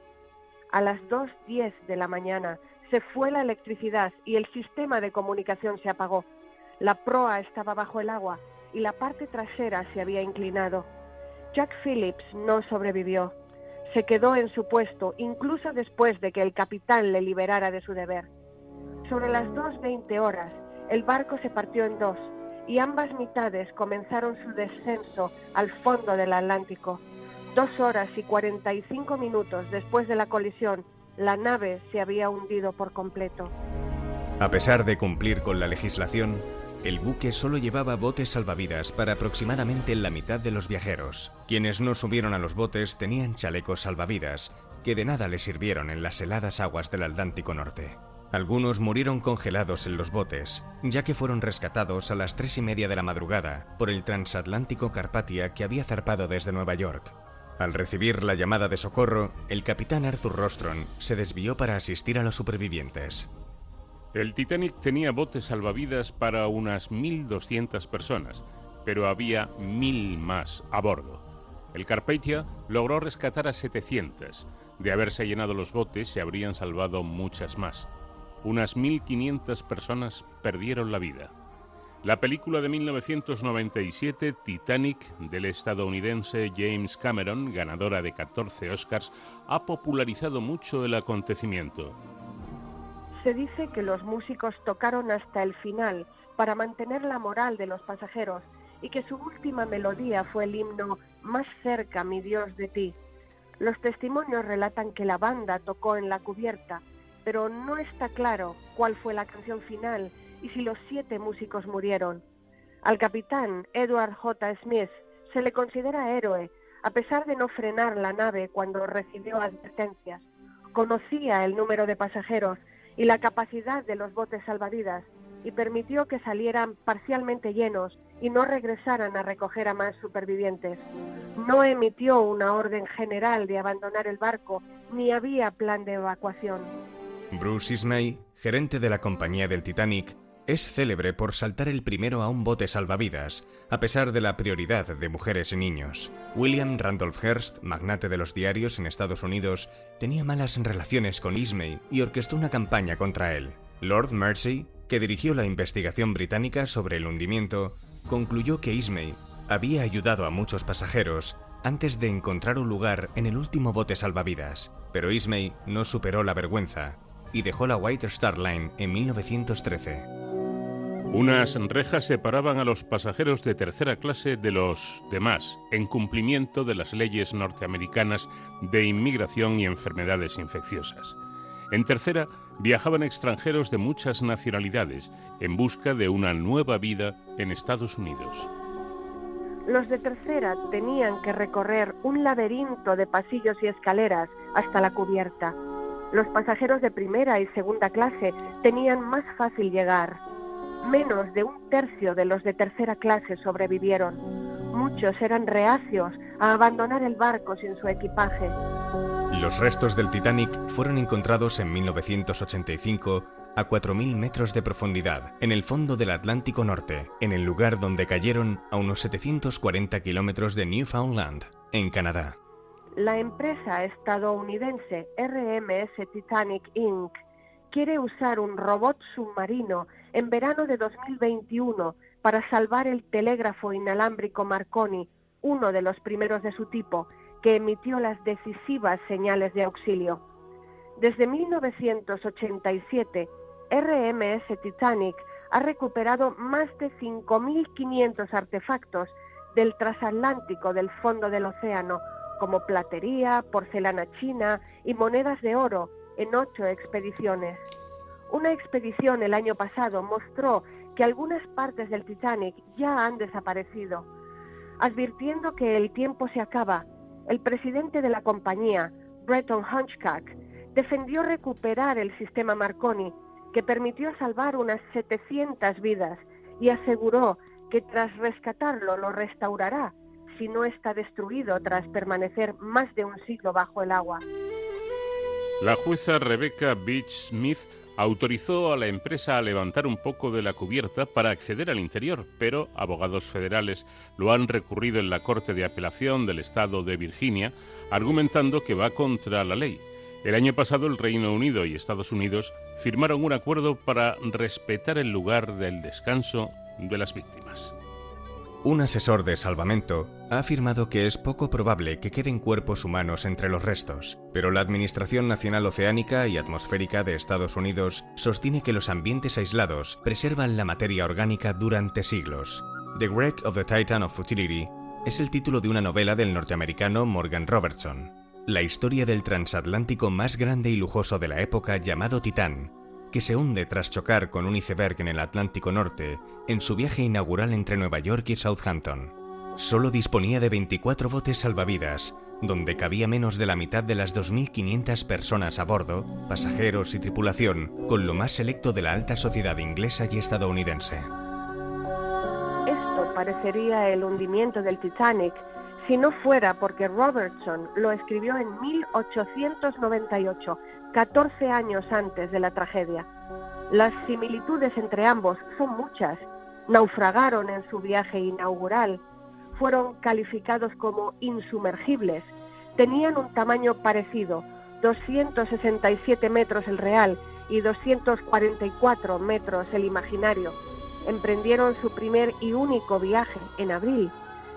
A las 2.10 de la mañana se fue la electricidad y el sistema de comunicación se apagó. La proa estaba bajo el agua y la parte trasera se había inclinado. Jack Phillips no sobrevivió se quedó en su puesto incluso después de que el capitán le liberara de su deber. Sobre las 2.20 horas, el barco se partió en dos y ambas mitades comenzaron su descenso al fondo del Atlántico. Dos horas y 45 minutos después de la colisión, la nave se había hundido por completo. A pesar de cumplir con la legislación, el buque solo llevaba botes salvavidas para aproximadamente la mitad de los viajeros. Quienes no subieron a los botes tenían chalecos salvavidas, que de nada les sirvieron en las heladas aguas del Atlántico Norte. Algunos murieron congelados en los botes, ya que fueron rescatados a las tres y media de la madrugada por el transatlántico Carpathia que había zarpado desde Nueva York. Al recibir la llamada de socorro, el capitán Arthur Rostron se desvió para asistir a los supervivientes. El Titanic tenía botes salvavidas para unas 1.200 personas, pero había mil más a bordo. El Carpathia logró rescatar a 700. De haberse llenado los botes, se habrían salvado muchas más. Unas 1.500 personas perdieron la vida. La película de 1997, Titanic, del estadounidense James Cameron, ganadora de 14 Oscars, ha popularizado mucho el acontecimiento. Se dice que los músicos tocaron hasta el final para mantener la moral de los pasajeros y que su última melodía fue el himno Más cerca, mi Dios, de ti. Los testimonios relatan que la banda tocó en la cubierta, pero no está claro cuál fue la canción final y si los siete músicos murieron. Al capitán Edward J. Smith se le considera héroe, a pesar de no frenar la nave cuando recibió advertencias. Conocía el número de pasajeros y la capacidad de los botes salvavidas y permitió que salieran parcialmente llenos y no regresaran a recoger a más supervivientes. No emitió una orden general de abandonar el barco ni había plan de evacuación. Bruce Ismay, gerente de la compañía del Titanic, es célebre por saltar el primero a un bote salvavidas, a pesar de la prioridad de mujeres y niños. William Randolph Hearst, magnate de los diarios en Estados Unidos, tenía malas relaciones con Ismay y orquestó una campaña contra él. Lord Mersey, que dirigió la investigación británica sobre el hundimiento, concluyó que Ismay había ayudado a muchos pasajeros antes de encontrar un lugar en el último bote salvavidas, pero Ismay no superó la vergüenza y dejó la White Star Line en 1913. Unas rejas separaban a los pasajeros de tercera clase de los demás, en cumplimiento de las leyes norteamericanas de inmigración y enfermedades infecciosas. En tercera viajaban extranjeros de muchas nacionalidades en busca de una nueva vida en Estados Unidos. Los de tercera tenían que recorrer un laberinto de pasillos y escaleras hasta la cubierta. Los pasajeros de primera y segunda clase tenían más fácil llegar. Menos de un tercio de los de tercera clase sobrevivieron. Muchos eran reacios a abandonar el barco sin su equipaje. Los restos del Titanic fueron encontrados en 1985 a 4.000 metros de profundidad, en el fondo del Atlántico Norte, en el lugar donde cayeron a unos 740 kilómetros de Newfoundland, en Canadá. La empresa estadounidense RMS Titanic Inc. quiere usar un robot submarino en verano de 2021 para salvar el telégrafo inalámbrico Marconi, uno de los primeros de su tipo, que emitió las decisivas señales de auxilio. Desde 1987, RMS Titanic ha recuperado más de 5.500 artefactos del transatlántico del fondo del océano, como platería, porcelana china y monedas de oro, en ocho expediciones. Una expedición el año pasado mostró que algunas partes del Titanic ya han desaparecido. Advirtiendo que el tiempo se acaba, el presidente de la compañía, Breton Hunchcock, defendió recuperar el sistema Marconi, que permitió salvar unas 700 vidas, y aseguró que tras rescatarlo lo restaurará si no está destruido tras permanecer más de un siglo bajo el agua. La jueza Rebecca Beach Smith autorizó a la empresa a levantar un poco de la cubierta para acceder al interior, pero abogados federales lo han recurrido en la Corte de Apelación del Estado de Virginia, argumentando que va contra la ley. El año pasado el Reino Unido y Estados Unidos firmaron un acuerdo para respetar el lugar del descanso de las víctimas. Un asesor de salvamento ha afirmado que es poco probable que queden cuerpos humanos entre los restos, pero la Administración Nacional Oceánica y Atmosférica de Estados Unidos sostiene que los ambientes aislados preservan la materia orgánica durante siglos. The Wreck of the Titan of Futility es el título de una novela del norteamericano Morgan Robertson, la historia del transatlántico más grande y lujoso de la época llamado Titán, que se hunde tras chocar con un iceberg en el Atlántico Norte en su viaje inaugural entre Nueva York y Southampton. Solo disponía de 24 botes salvavidas, donde cabía menos de la mitad de las 2.500 personas a bordo, pasajeros y tripulación, con lo más selecto de la alta sociedad inglesa y estadounidense. Esto parecería el hundimiento del Titanic si no fuera porque Robertson lo escribió en 1898, 14 años antes de la tragedia. Las similitudes entre ambos son muchas. Naufragaron en su viaje inaugural, fueron calificados como insumergibles, tenían un tamaño parecido, 267 metros el real y 244 metros el imaginario. Emprendieron su primer y único viaje en abril.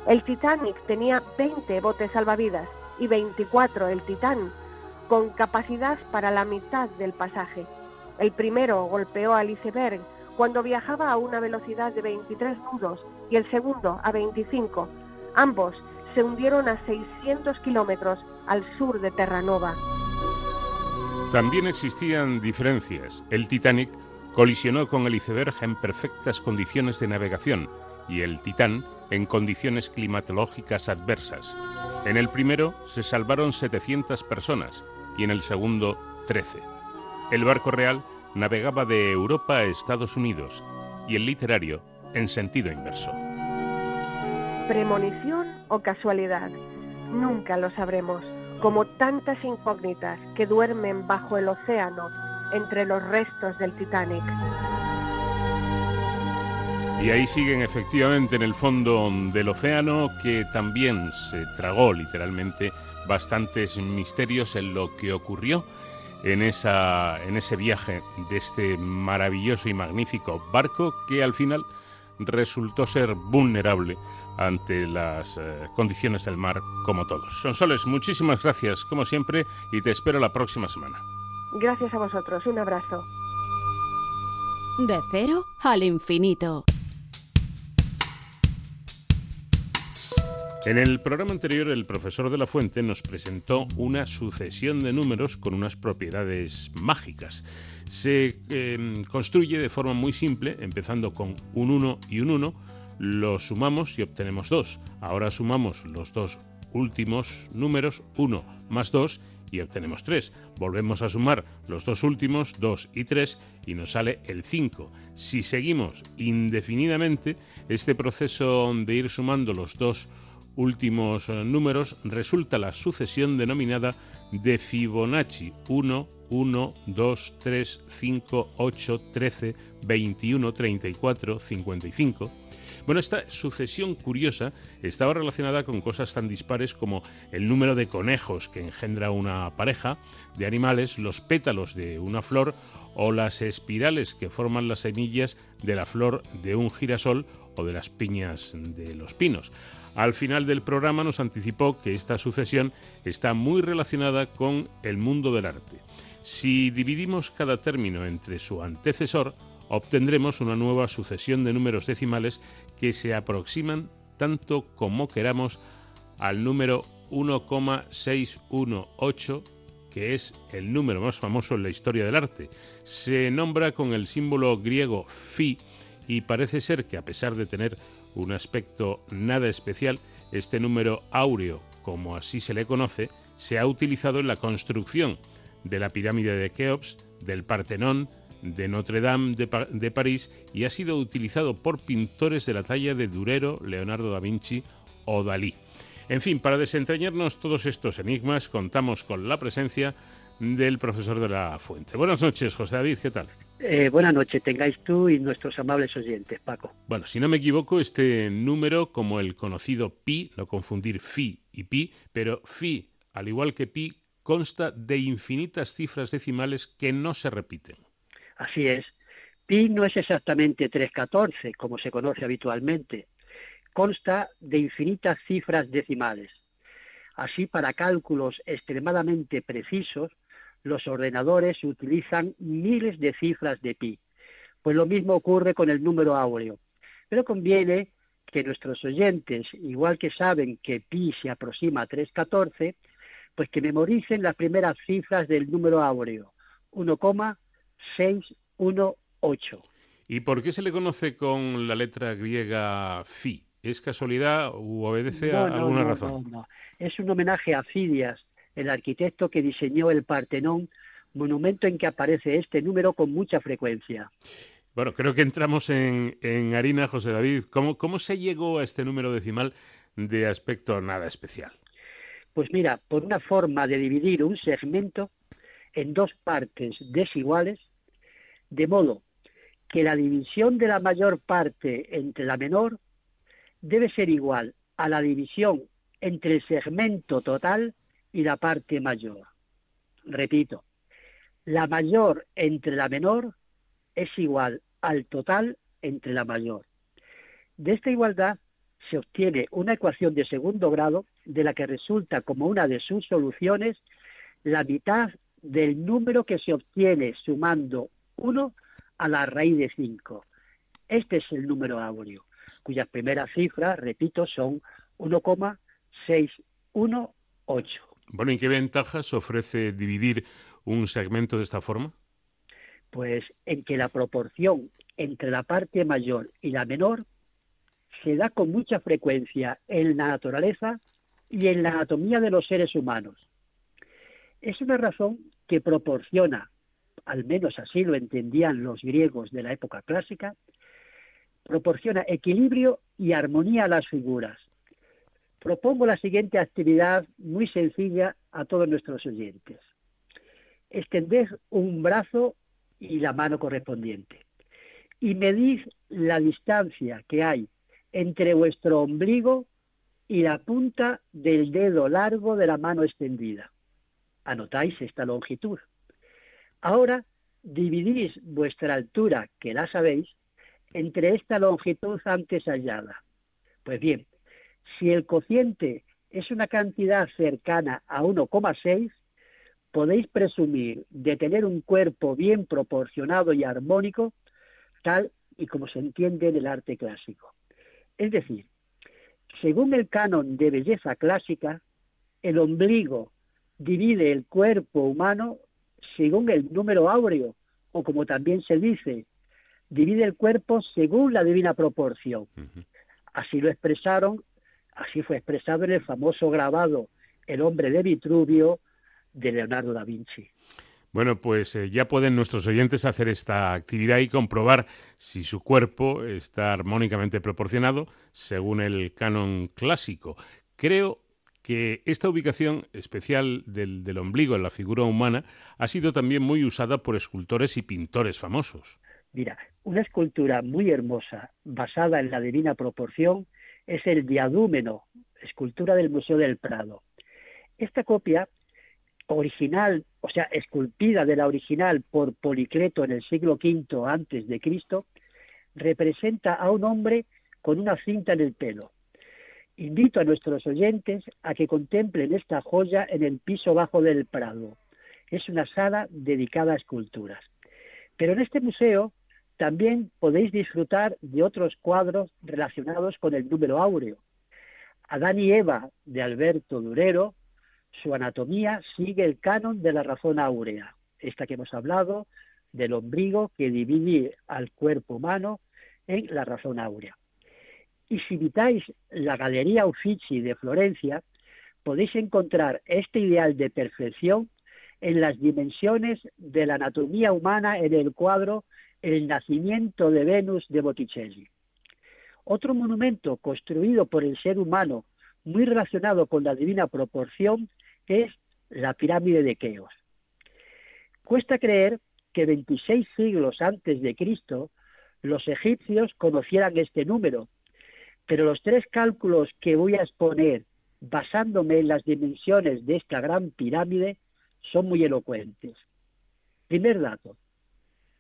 El Titanic tenía 20 botes salvavidas y 24 el Titán con capacidad para la mitad del pasaje. El primero golpeó al iceberg cuando viajaba a una velocidad de 23 nudos y el segundo a 25. Ambos se hundieron a 600 kilómetros al sur de Terranova. También existían diferencias. El Titanic colisionó con el iceberg en perfectas condiciones de navegación y el Titán en condiciones climatológicas adversas. En el primero se salvaron 700 personas y en el segundo 13. El barco real navegaba de Europa a Estados Unidos y el literario en sentido inverso. ¿Premonición o casualidad? Nunca lo sabremos, como tantas incógnitas que duermen bajo el océano entre los restos del Titanic. Y ahí siguen efectivamente en el fondo del océano que también se tragó literalmente bastantes misterios en lo que ocurrió en, esa, en ese viaje de este maravilloso y magnífico barco que al final resultó ser vulnerable ante las eh, condiciones del mar como todos. Sonsoles, muchísimas gracias como siempre y te espero la próxima semana. Gracias a vosotros, un abrazo. De cero al infinito. En el programa anterior, el profesor de la Fuente nos presentó una sucesión de números con unas propiedades mágicas. Se em, construye de forma muy simple, empezando con un 1 y un 1, los sumamos y obtenemos 2. Ahora sumamos los dos últimos números, 1 más 2, y obtenemos 3. Volvemos a sumar los dos últimos, 2 y 3, y nos sale el 5. Si seguimos indefinidamente, este proceso de ir sumando los dos últimos eh, números resulta la sucesión denominada de Fibonacci 1, 1, 2, 3, 5, 8, 13, 21, 34, 55. Bueno, esta sucesión curiosa estaba relacionada con cosas tan dispares como el número de conejos que engendra una pareja de animales, los pétalos de una flor o las espirales que forman las semillas de la flor de un girasol o de las piñas de los pinos. Al final del programa nos anticipó que esta sucesión está muy relacionada con el mundo del arte. Si dividimos cada término entre su antecesor, obtendremos una nueva sucesión de números decimales que se aproximan tanto como queramos al número 1,618 que es el número más famoso en la historia del arte. Se nombra con el símbolo griego phi y parece ser que a pesar de tener un aspecto nada especial, este número áureo, como así se le conoce, se ha utilizado en la construcción de la pirámide de Keops, del Partenón, de Notre Dame de, París y ha sido utilizado por pintores de la talla de Durero, Leonardo da Vinci o Dalí. En fin, para desentrañarnos todos estos enigmas, contamos con la presencia del profesor de la Fuente. Buenas noches, José David, ¿qué tal? Eh, buenas noches, tengáis tú y nuestros amables oyentes, Paco. Bueno, si no me equivoco, este número, como el conocido pi, no confundir fi y pi, pero fi, al igual que pi, consta de infinitas cifras decimales que no se repiten. Así es. Pi no es exactamente 314, como se conoce habitualmente. Consta de infinitas cifras decimales. Así, para cálculos extremadamente precisos, los ordenadores utilizan miles de cifras de pi. Pues lo mismo ocurre con el número áureo. Pero conviene que nuestros oyentes, igual que saben que pi se aproxima a 314, pues que memoricen las primeras cifras del número áureo, 1,618. ¿Y por qué se le conoce con la letra griega phi? ¿Es casualidad u obedece a alguna razón? No, no, es un homenaje a Fidias, el arquitecto que diseñó el Partenón, monumento en que aparece este número con mucha frecuencia. Bueno, creo que entramos en, harina, José David. ¿Cómo, ¿Cómo se llegó a este número decimal de aspecto nada especial? Pues mira, por una forma de dividir un segmento en dos partes desiguales, de modo que la división de la mayor parte entre la menor debe ser igual a la división entre el segmento total y la parte mayor. Repito, la mayor entre la menor es igual al total entre la mayor. De esta igualdad se obtiene una ecuación de segundo grado de la que resulta como una de sus soluciones la mitad del número que se obtiene sumando 1 a la raíz de 5. Este es el número áureo, cuyas primeras cifras, repito, son 1,618. Bueno, ¿y qué ventajas ofrece dividir un segmento de esta forma? Pues en que la proporción entre la parte mayor y la menor se da con mucha frecuencia en la naturaleza y en la anatomía de los seres humanos. Es una razón que proporciona, al menos así lo entendían los griegos de la época clásica, proporciona equilibrio y armonía a las figuras, propongo la siguiente actividad muy sencilla a todos nuestros oyentes. Extender un brazo y la mano correspondiente. Y medid la distancia que hay entre vuestro ombligo y la punta del dedo largo de la mano extendida. Anotáis esta longitud. Ahora dividís vuestra altura, que la sabéis, entre esta longitud antes hallada. Pues bien, si el cociente es una cantidad cercana a 1,6, podéis presumir de tener un cuerpo bien proporcionado y armónico, tal y como se entiende en el arte clásico. Es decir, según el canon de belleza clásica, el ombligo divide el cuerpo humano según el número áureo, o como también se dice, divide el cuerpo según la divina proporción. Así lo expresaron, así fue expresado en el famoso grabado El hombre de Vitruvio de Leonardo da Vinci. Bueno, pues eh, ya pueden nuestros oyentes hacer esta actividad y comprobar si su cuerpo está armónicamente proporcionado según el canon clásico. Creo que esta ubicación especial del, del, ombligo en la figura humana ha sido también muy usada por escultores y pintores famosos. Mira, una escultura muy hermosa basada en la divina proporción es el Diadúmeno, escultura del Museo del Prado. Esta copia original, o sea, esculpida de la original por Policleto en el siglo V antes de Cristo, representa a un hombre con una cinta en el pelo. Invito a nuestros oyentes a que contemplen esta joya en el piso bajo del Prado. Es una sala dedicada a esculturas. Pero en este museo también podéis disfrutar de otros cuadros relacionados con el número áureo. Adán y Eva de Alberto Durero, su anatomía sigue el canon de la razón áurea, esta que hemos hablado, del ombligo que divide al cuerpo humano en la razón áurea. Y si visitáis la Galería Uffizi de Florencia, podéis encontrar este ideal de perfección en las dimensiones de la anatomía humana en el cuadro El nacimiento de Venus de Botticelli. Otro monumento construido por el ser humano muy relacionado con la divina proporción es la pirámide de Keos. Cuesta creer que 26 siglos antes de Cristo los egipcios conocieran este número, pero los tres cálculos que voy a exponer basándome en las dimensiones de esta gran pirámide son muy elocuentes. Primer dato,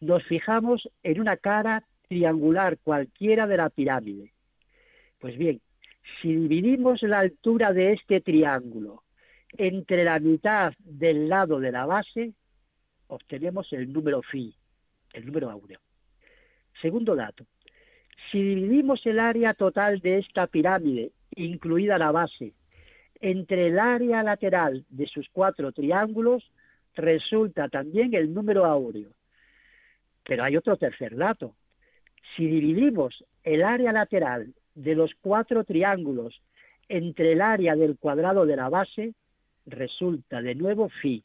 nos fijamos en una cara triangular cualquiera de la pirámide. Pues bien, si dividimos la altura de este triángulo entre la mitad del lado de la base obtenemos el número phi, el número áureo. Segundo dato, si dividimos el área total de esta pirámide, incluida la base, entre el área lateral de sus cuatro triángulos, resulta también el número áureo. Pero hay otro tercer dato. Si dividimos el área lateral de los cuatro triángulos entre el área del cuadrado de la base, resulta de nuevo fi.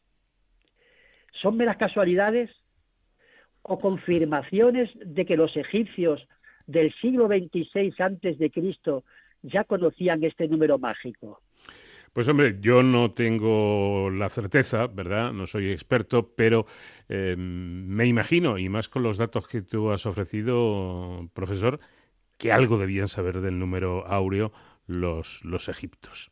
¿Son meras casualidades o confirmaciones de que los egipcios del siglo XXVI antes de Cristo ya conocían este número mágico? Pues hombre, yo no tengo la certeza, ¿verdad? No soy experto, pero eh, me imagino, y más con los datos que tú has ofrecido, profesor, que algo debían saber del número áureo los, los egiptos.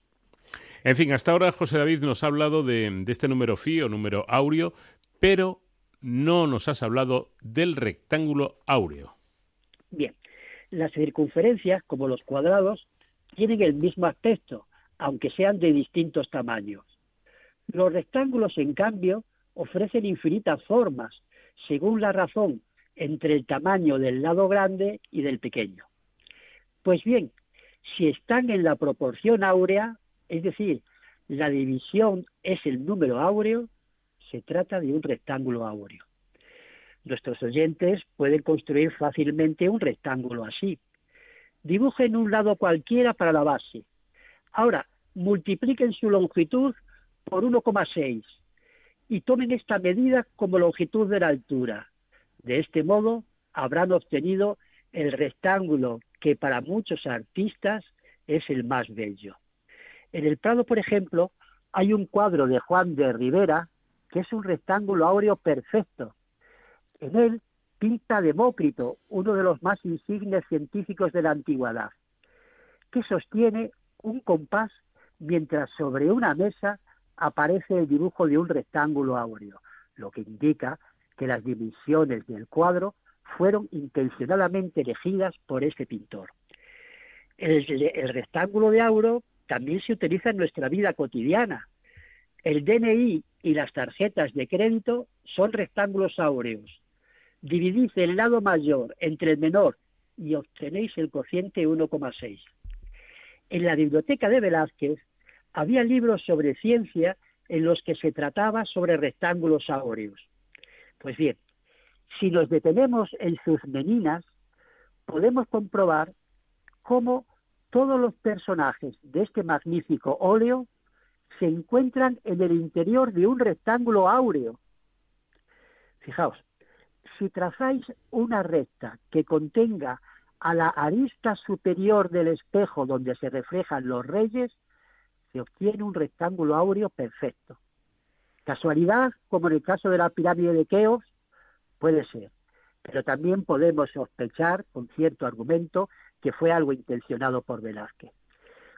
En fin, hasta ahora José David nos ha hablado de, este número phi o número áureo, pero no nos has hablado del rectángulo áureo. Bien, las circunferencias, como los cuadrados, tienen el mismo aspecto, aunque sean de distintos tamaños. Los rectángulos, en cambio, ofrecen infinitas formas, según la razón entre el tamaño del lado grande y del pequeño. Pues bien, si están en la proporción áurea, es decir, la división es el número áureo, se trata de un rectángulo áureo. Nuestros oyentes pueden construir fácilmente un rectángulo así. Dibujen un lado cualquiera para la base. Ahora, multipliquen su longitud por 1,6 y tomen esta medida como longitud de la altura. De este modo, habrán obtenido el rectángulo que para muchos artistas es el más bello. En el Prado, por ejemplo, hay un cuadro de Juan de Rivera que es un rectángulo áureo perfecto. En él pinta Demócrito, uno de los más insignes científicos de la antigüedad, que sostiene un compás mientras sobre una mesa aparece el dibujo de un rectángulo áureo, lo que indica que las dimensiones del cuadro fueron intencionadamente elegidas por ese pintor. El, el, rectángulo de auro también se utiliza en nuestra vida cotidiana. El DNI y las tarjetas de crédito son rectángulos áureos. Dividid el lado mayor entre el menor y obtenéis el cociente 1,6. En la biblioteca de Velázquez había libros sobre ciencia en los que se trataba sobre rectángulos áureos. Pues bien, si nos detenemos en sus meninas, podemos comprobar cómo todos los personajes de este magnífico óleo se encuentran en el interior de un rectángulo áureo. Fijaos, si trazáis una recta que contenga a la arista superior del espejo donde se reflejan los reyes, se obtiene un rectángulo áureo perfecto. Casualidad, como en el caso de la pirámide de Keops, puede ser, pero también podemos sospechar, con cierto argumento, que fue algo intencionado por Velázquez.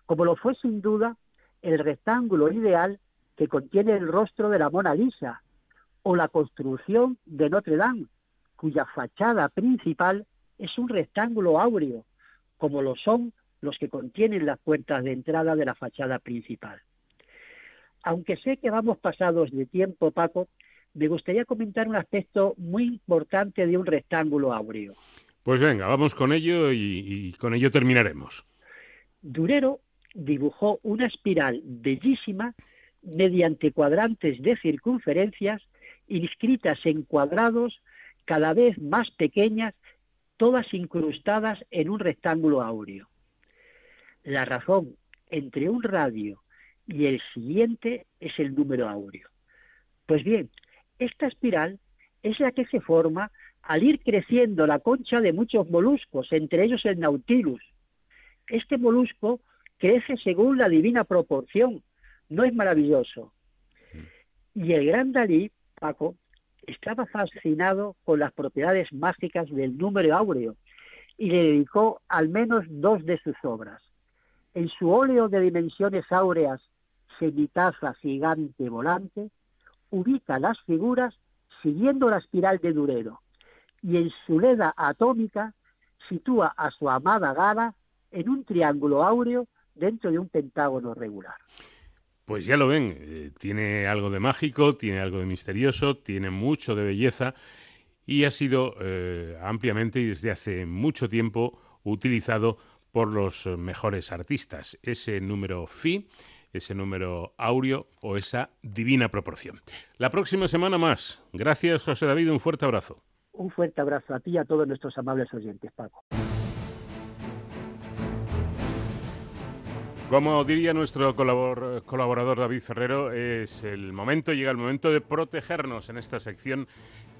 Como lo fue sin duda el rectángulo ideal que contiene el rostro de la Mona Lisa, o la construcción de Notre Dame, cuya fachada principal es un rectángulo áureo, como lo son los que contienen las puertas de entrada de la fachada principal. Aunque sé que vamos pasados de tiempo, Paco, me gustaría comentar un aspecto muy importante de un rectángulo áureo. Pues venga, vamos con ello y, y con ello terminaremos. Durero dibujó una espiral bellísima mediante cuadrantes de circunferencias inscritas en cuadrados cada vez más pequeñas, todas incrustadas en un rectángulo áureo. La razón entre un radio y el siguiente es el número áureo. Pues bien, esta espiral es la que se forma al ir creciendo la concha de muchos moluscos, entre ellos el nautilus. Este molusco crece según la divina proporción. ¿No es maravilloso? Y el gran Dalí, Paco, estaba fascinado con las propiedades mágicas del número áureo y le dedicó al menos dos de sus obras. En su óleo de dimensiones áureas, Semitaza gigante volante, ubica las figuras siguiendo la espiral de Durero y en su leda atómica sitúa a su amada Gala en un triángulo áureo dentro de un pentágono regular. Pues ya lo ven, eh, tiene algo de mágico, tiene algo de misterioso, tiene mucho de belleza y ha sido eh, ampliamente y desde hace mucho tiempo utilizado por los mejores artistas. Ese número phi, ese número áureo o esa divina proporción. La próxima semana más. Gracias, José David. Un fuerte abrazo. Un fuerte abrazo a ti y a todos nuestros amables oyentes, Paco. Como diría nuestro colaborador David Ferrero, es el momento, llega el momento de protegernos en esta sección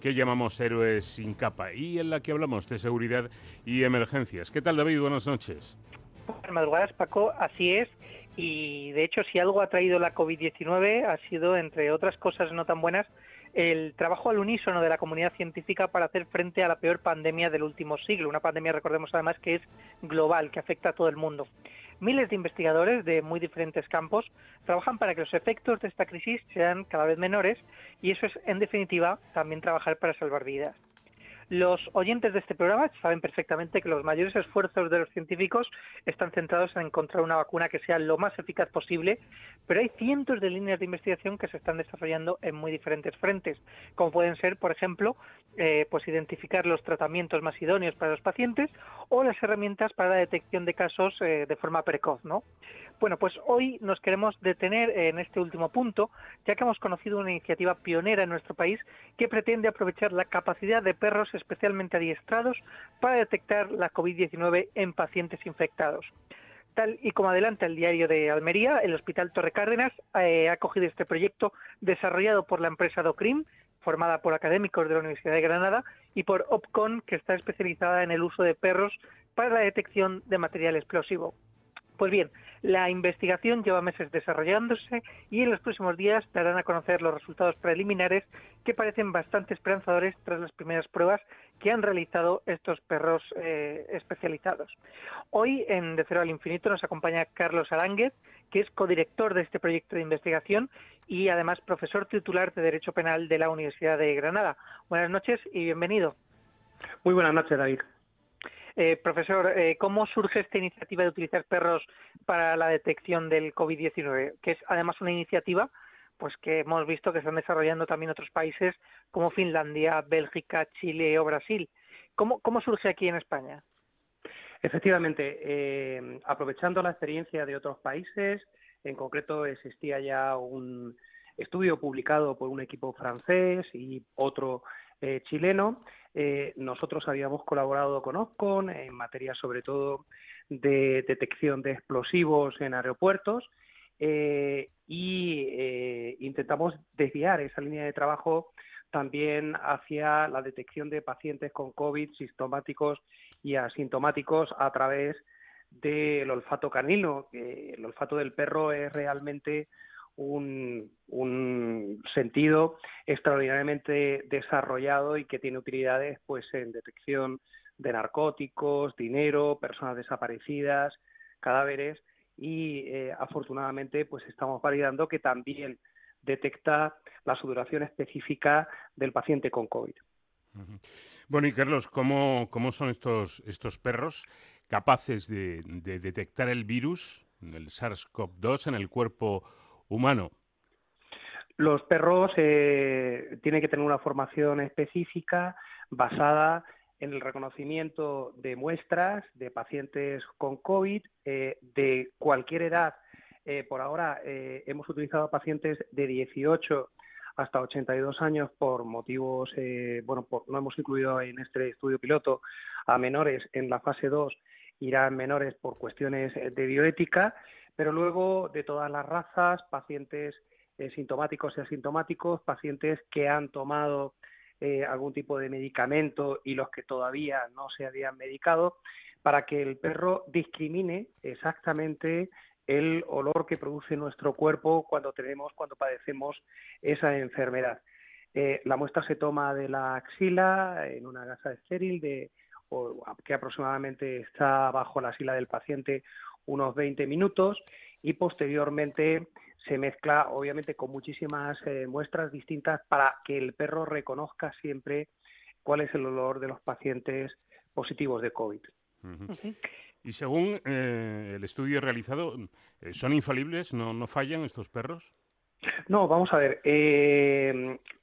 que llamamos Héroes sin capa y en la que hablamos de seguridad y emergencias. ¿Qué tal David? Buenas noches. Buenas madrugadas Paco, así es. Y de hecho, si algo ha traído la COVID-19 ha sido, entre otras cosas no tan buenas, el trabajo al unísono de la comunidad científica para hacer frente a la peor pandemia del último siglo. Una pandemia, recordemos además, que es global, que afecta a todo el mundo. Miles de investigadores de muy diferentes campos trabajan para que los efectos de esta crisis sean cada vez menores y eso es, en definitiva, también trabajar para salvar vidas. Los oyentes de este programa saben perfectamente que los mayores esfuerzos de los científicos están centrados en encontrar una vacuna que sea lo más eficaz posible, pero hay cientos de líneas de investigación que se están desarrollando en muy diferentes frentes, como pueden ser, por ejemplo, eh, pues identificar los tratamientos más idóneos para los pacientes o las herramientas para la detección de casos eh, de forma precoz, ¿no? Bueno, pues hoy nos queremos detener en este último punto, ya que hemos conocido una iniciativa pionera en nuestro país que pretende aprovechar la capacidad de perros especialmente adiestrados para detectar la COVID-19 en pacientes infectados. Tal y como adelanta el diario de Almería, el Hospital Torre Cárdenas eh, ha acogido este proyecto desarrollado por la empresa Docrim, formada por académicos de la Universidad de Granada, y por OPCON, que está especializada en el uso de perros para la detección de material explosivo. Pues bien, la investigación lleva meses desarrollándose y en los próximos días darán a conocer los resultados preliminares que parecen bastante esperanzadores tras las primeras pruebas que han realizado estos perros eh, especializados. Hoy en De Cero al Infinito nos acompaña Carlos Aránguez, que es codirector de este proyecto de investigación y además profesor titular de Derecho Penal de la Universidad de Granada. Buenas noches y bienvenido. Muy buenas noches, David. Eh, profesor, eh, ¿cómo surge esta iniciativa de utilizar perros para la detección del COVID-19? Que es además una iniciativa pues que hemos visto que están desarrollando también otros países como Finlandia, Bélgica, Chile o Brasil. ¿Cómo, cómo surge aquí en España? Efectivamente, eh, aprovechando la experiencia de otros países, en concreto existía ya un estudio publicado por un equipo francés y otro eh, chileno. Eh, nosotros habíamos colaborado con OSCON en materia sobre todo de detección de explosivos en aeropuertos eh, y intentamos desviar esa línea de trabajo también hacia la detección de pacientes con COVID sintomáticos y asintomáticos a través del olfato canino. el olfato del perro es realmente un, sentido extraordinariamente desarrollado y que tiene utilidades pues en detección de narcóticos, dinero, personas desaparecidas, cadáveres y eh, afortunadamente pues estamos validando que también detecta la sudoración específica del paciente con COVID. Bueno, y Carlos, ¿cómo, cómo son estos, estos perros capaces de, de detectar el virus, el SARS-CoV-2, en el cuerpo? Los perros eh, tienen que tener una formación específica basada en el reconocimiento de muestras de pacientes con COVID eh, de cualquier edad. Eh, por ahora hemos utilizado pacientes de 18 hasta 82 años por motivos, bueno, no hemos incluido en este estudio piloto a menores en la fase 2, irán menores por cuestiones de bioética pero luego de todas las razas, pacientes eh, sintomáticos y asintomáticos, pacientes que han tomado eh, algún tipo de medicamento y los que todavía no se habían medicado, para que el perro discrimine exactamente el olor que produce nuestro cuerpo cuando tenemos, cuando padecemos esa enfermedad. Eh, la muestra se toma de la axila en una gasa estéril de, que aproximadamente está bajo la axila del paciente unos 20 minutos y posteriormente se mezcla obviamente con muchísimas eh, muestras distintas para que el perro reconozca siempre cuál es el olor de los pacientes positivos de COVID. Y según eh, el estudio realizado, eh, ¿son infalibles? ¿No, ¿No fallan estos perros? No, vamos a ver.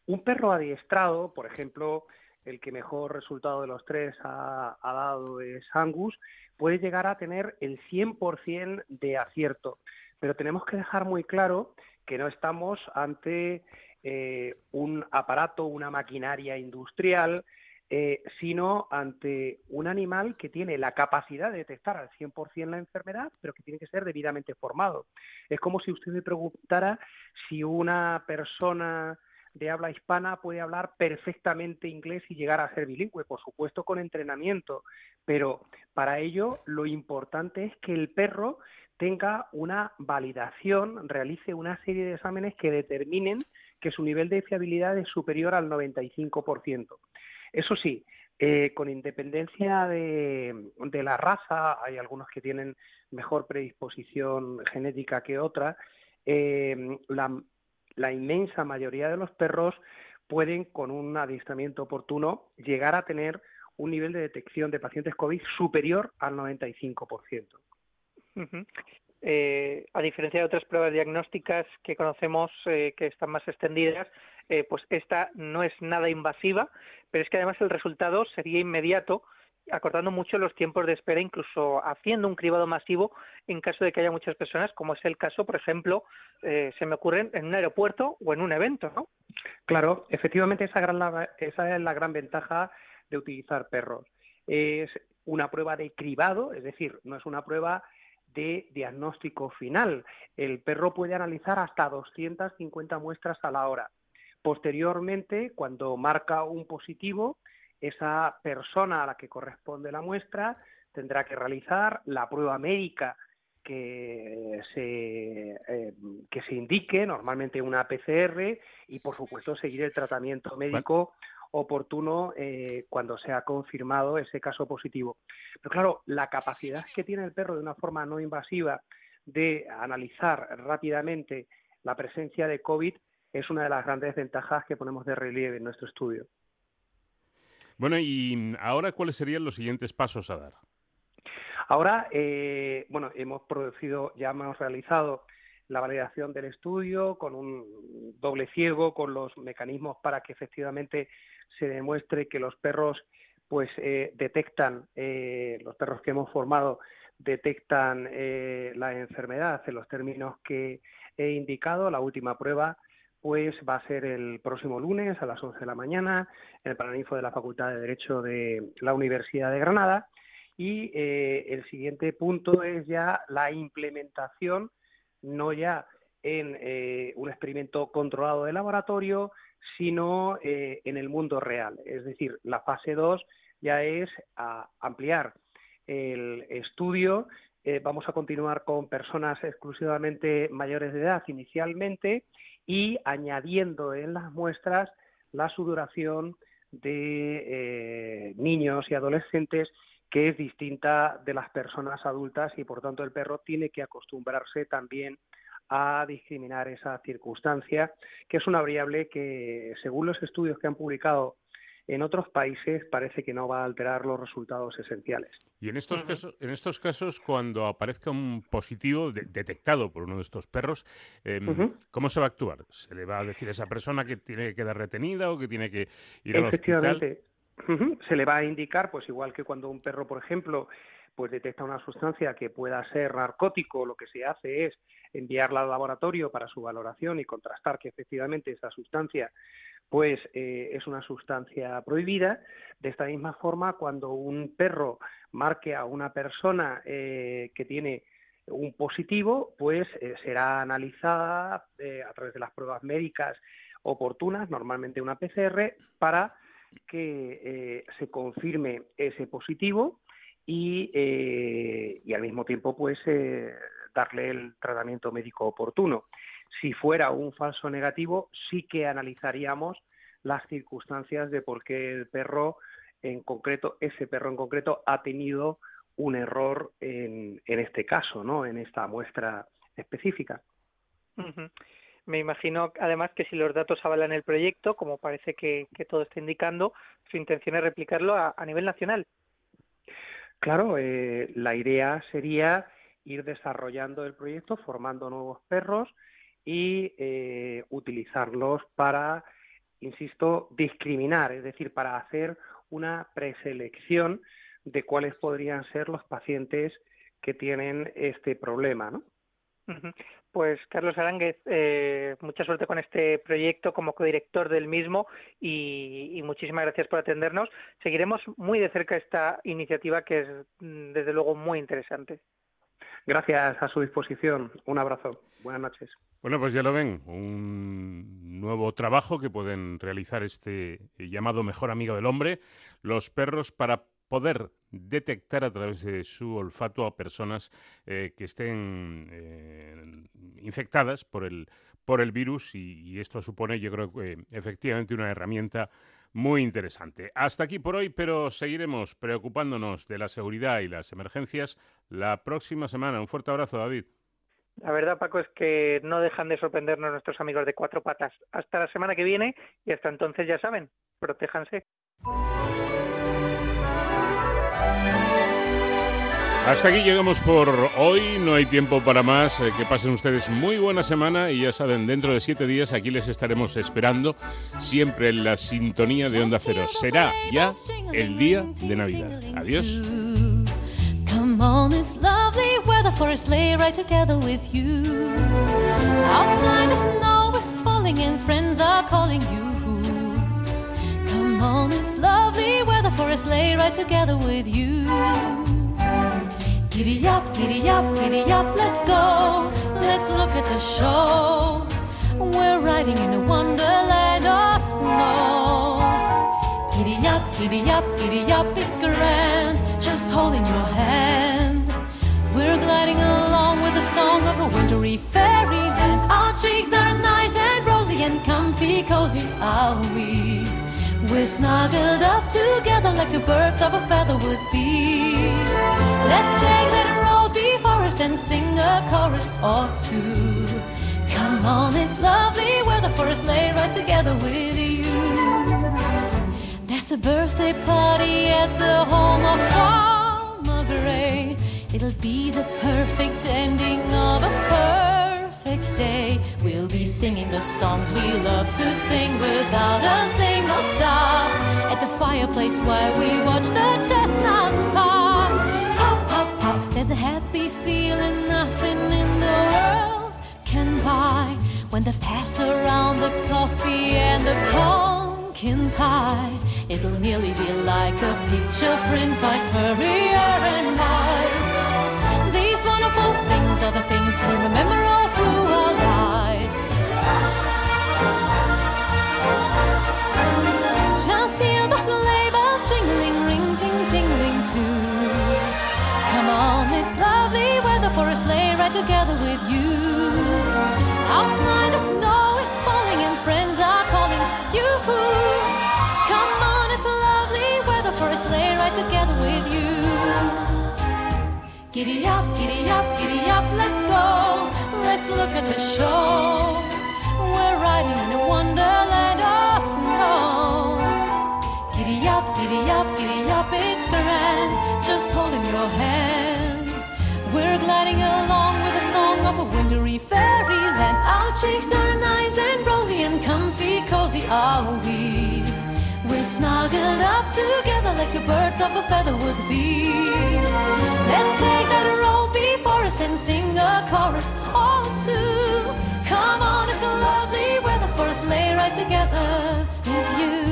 un perro adiestrado, por ejemplo, el que mejor resultado de los tres ha, dado es Angus, puede llegar a tener el 100% de acierto. Pero tenemos que dejar muy claro que no estamos ante eh, un aparato, una maquinaria industrial, eh, sino ante un animal que tiene la capacidad de detectar al 100% la enfermedad, pero que tiene que ser debidamente formado. Es como si usted me preguntara si una persona de habla hispana puede hablar perfectamente inglés y llegar a ser bilingüe, por supuesto con entrenamiento, pero para ello lo importante es que el perro tenga una validación, realice una serie de exámenes que determinen que su nivel de fiabilidad es superior al 95%. Eso sí, eh, con independencia de, la raza, hay algunos que tienen mejor predisposición genética que otras, eh, la, la inmensa mayoría de los perros pueden, con un adiestramiento oportuno, llegar a tener un nivel de detección de pacientes COVID superior al 95%. Eh, a diferencia de otras pruebas diagnósticas que conocemos eh, que están más extendidas, eh, pues esta no es nada invasiva, pero es que además el resultado sería inmediato acortando mucho los tiempos de espera, incluso haciendo un cribado masivo en caso de que haya muchas personas, como es el caso, por ejemplo, eh, se me ocurren en un aeropuerto o en un evento, ¿no? Claro, efectivamente esa, esa es la gran ventaja de utilizar perros. Es una prueba de cribado, es decir, no es una prueba de diagnóstico final. El perro puede analizar hasta 250 muestras a la hora. Posteriormente, cuando marca un positivo, esa persona a la que corresponde la muestra tendrá que realizar la prueba médica que se, eh, que se indique, normalmente una PCR, y por supuesto seguir el tratamiento médico oportuno eh, cuando se ha confirmado ese caso positivo. Pero claro, la capacidad que tiene el perro de una forma no invasiva de analizar rápidamente la presencia de COVID es una de las grandes ventajas que ponemos de relieve en nuestro estudio. Bueno, y ahora, ¿cuáles serían los siguientes pasos a dar? Ahora, eh, bueno, hemos producido, ya hemos realizado la validación del estudio con un doble ciego, con los mecanismos para que efectivamente se demuestre que los perros pues eh, detectan, eh, los perros que hemos formado detectan la enfermedad en los términos que he indicado. La última prueba pues va a ser el próximo lunes a las 11 de la mañana en el Paraninfo de la Facultad de Derecho de la Universidad de Granada y eh, el siguiente punto es ya la implementación, no ya en eh, un experimento controlado de laboratorio, sino eh, en el mundo real. Es decir, la fase 2 ya es ampliar el estudio. vamos a continuar con personas exclusivamente mayores de edad inicialmente y añadiendo en las muestras la sudoración de niños y adolescentes que es distinta de las personas adultas y por tanto el perro tiene que acostumbrarse también a discriminar esa circunstancia, que es una variable que, según los estudios que han publicado en otros países, parece que no va a alterar los resultados esenciales. Y en estos, casos, en estos casos, cuando aparezca un positivo detectado por uno de estos perros, em, ¿cómo se va a actuar? ¿Se le va a decir a esa persona que tiene que quedar retenida o que tiene que ir al hospital? Se le va a indicar, pues igual que cuando un perro, por ejemplo, pues detecta una sustancia que pueda ser narcótico, lo que se hace es enviarla al laboratorio para su valoración y contrastar que efectivamente esa sustancia pues eh, es una sustancia prohibida. De esta misma forma, cuando un perro marque a una persona eh, que tiene un positivo, pues eh, será analizada a través de las pruebas médicas oportunas, normalmente una PCR, para que se confirme ese positivo y, y al mismo tiempo pues darle el tratamiento médico oportuno. Si fuera un falso negativo, sí que analizaríamos las circunstancias de por qué el perro en concreto, ese perro en concreto, ha tenido un error en, en este caso, ¿no? En esta muestra específica. Me imagino, además, que si los datos avalan el proyecto, como parece que, todo está indicando, su intención es replicarlo a, nivel nacional. Claro, eh, la idea sería ir desarrollando el proyecto, formando nuevos perros y eh, utilizarlos para, insisto, discriminar, es decir, para hacer una preselección de cuáles podrían ser los pacientes que tienen este problema. Pues Carlos Aránguez, eh, mucha suerte con este proyecto como codirector del mismo y, muchísimas gracias por atendernos. Seguiremos muy de cerca esta iniciativa que es mm, desde luego muy interesante. Gracias a su disposición. Un abrazo. Buenas noches. Bueno, pues ya lo ven, un nuevo trabajo que pueden realizar este llamado mejor amigo del hombre, los perros para poder detectar a través de su olfato a personas eh, que estén eh, infectadas por el, por el virus y, esto supone, yo creo, que efectivamente una herramienta muy interesante. Hasta aquí por hoy, pero seguiremos preocupándonos de la seguridad y las emergencias la próxima semana. Un fuerte abrazo, David. La verdad, Paco, es que no dejan de sorprendernos nuestros amigos de cuatro patas. Hasta la semana que viene y hasta entonces ya saben, protéjanse. Hasta aquí llegamos por hoy, no hay tiempo para más. Eh, que pasen ustedes muy buena semana y ya saben, dentro de siete días aquí les estaremos esperando, siempre en la sintonía de Onda Cero. Será ya el día de Navidad. Adiós. Come on, it's lovely weather for a sleigh ride together with you. Giddy up, giddy up, giddy up, let's go. Let's look at the show. We're riding in a wonderland of snow. Giddy up, giddy up, giddy up, it's grand. Just holding your hand. We're gliding along with the song of a wintry fairyland. Our cheeks are nice and rosy and comfy, cozy are we. We're snuggled up together like two birds of a feather would be. Let's take that road before us and sing a chorus or two. Come on, it's lovely weather for a sleigh ride together with you. There's a birthday party at the home of Farmer Gray. It'll be the perfect ending of a perfect day. We'll be singing the songs we love to sing without a single stop. At the fireplace while we watch the chestnuts pop. Pop, pop, pop. There's a happy feeling nothing in the world can buy. When they pass around the coffee and the pumpkin pie. It'll nearly be like a picture print by Courier and Wise. These wonderful things are the things we remember all through our lives. Together with you. Outside the snow is falling and friends are calling you. Come on, it's lovely weather for a sleigh ride together with you. Giddy up, giddy up, giddy up, let's go. Let's look at the show. We're riding in a wonderland of snow. Giddy up, giddy up, giddy up, it's grand. Just holding your hand. We're gliding along with the song of a wintry fairyland. Our cheeks are nice and rosy and comfy, cozy are we. We're snuggled up together like two birds of a feather would be. Let's take that roll before us and sing a chorus all two. Come on, it's a lovely weather for us lay right together with you.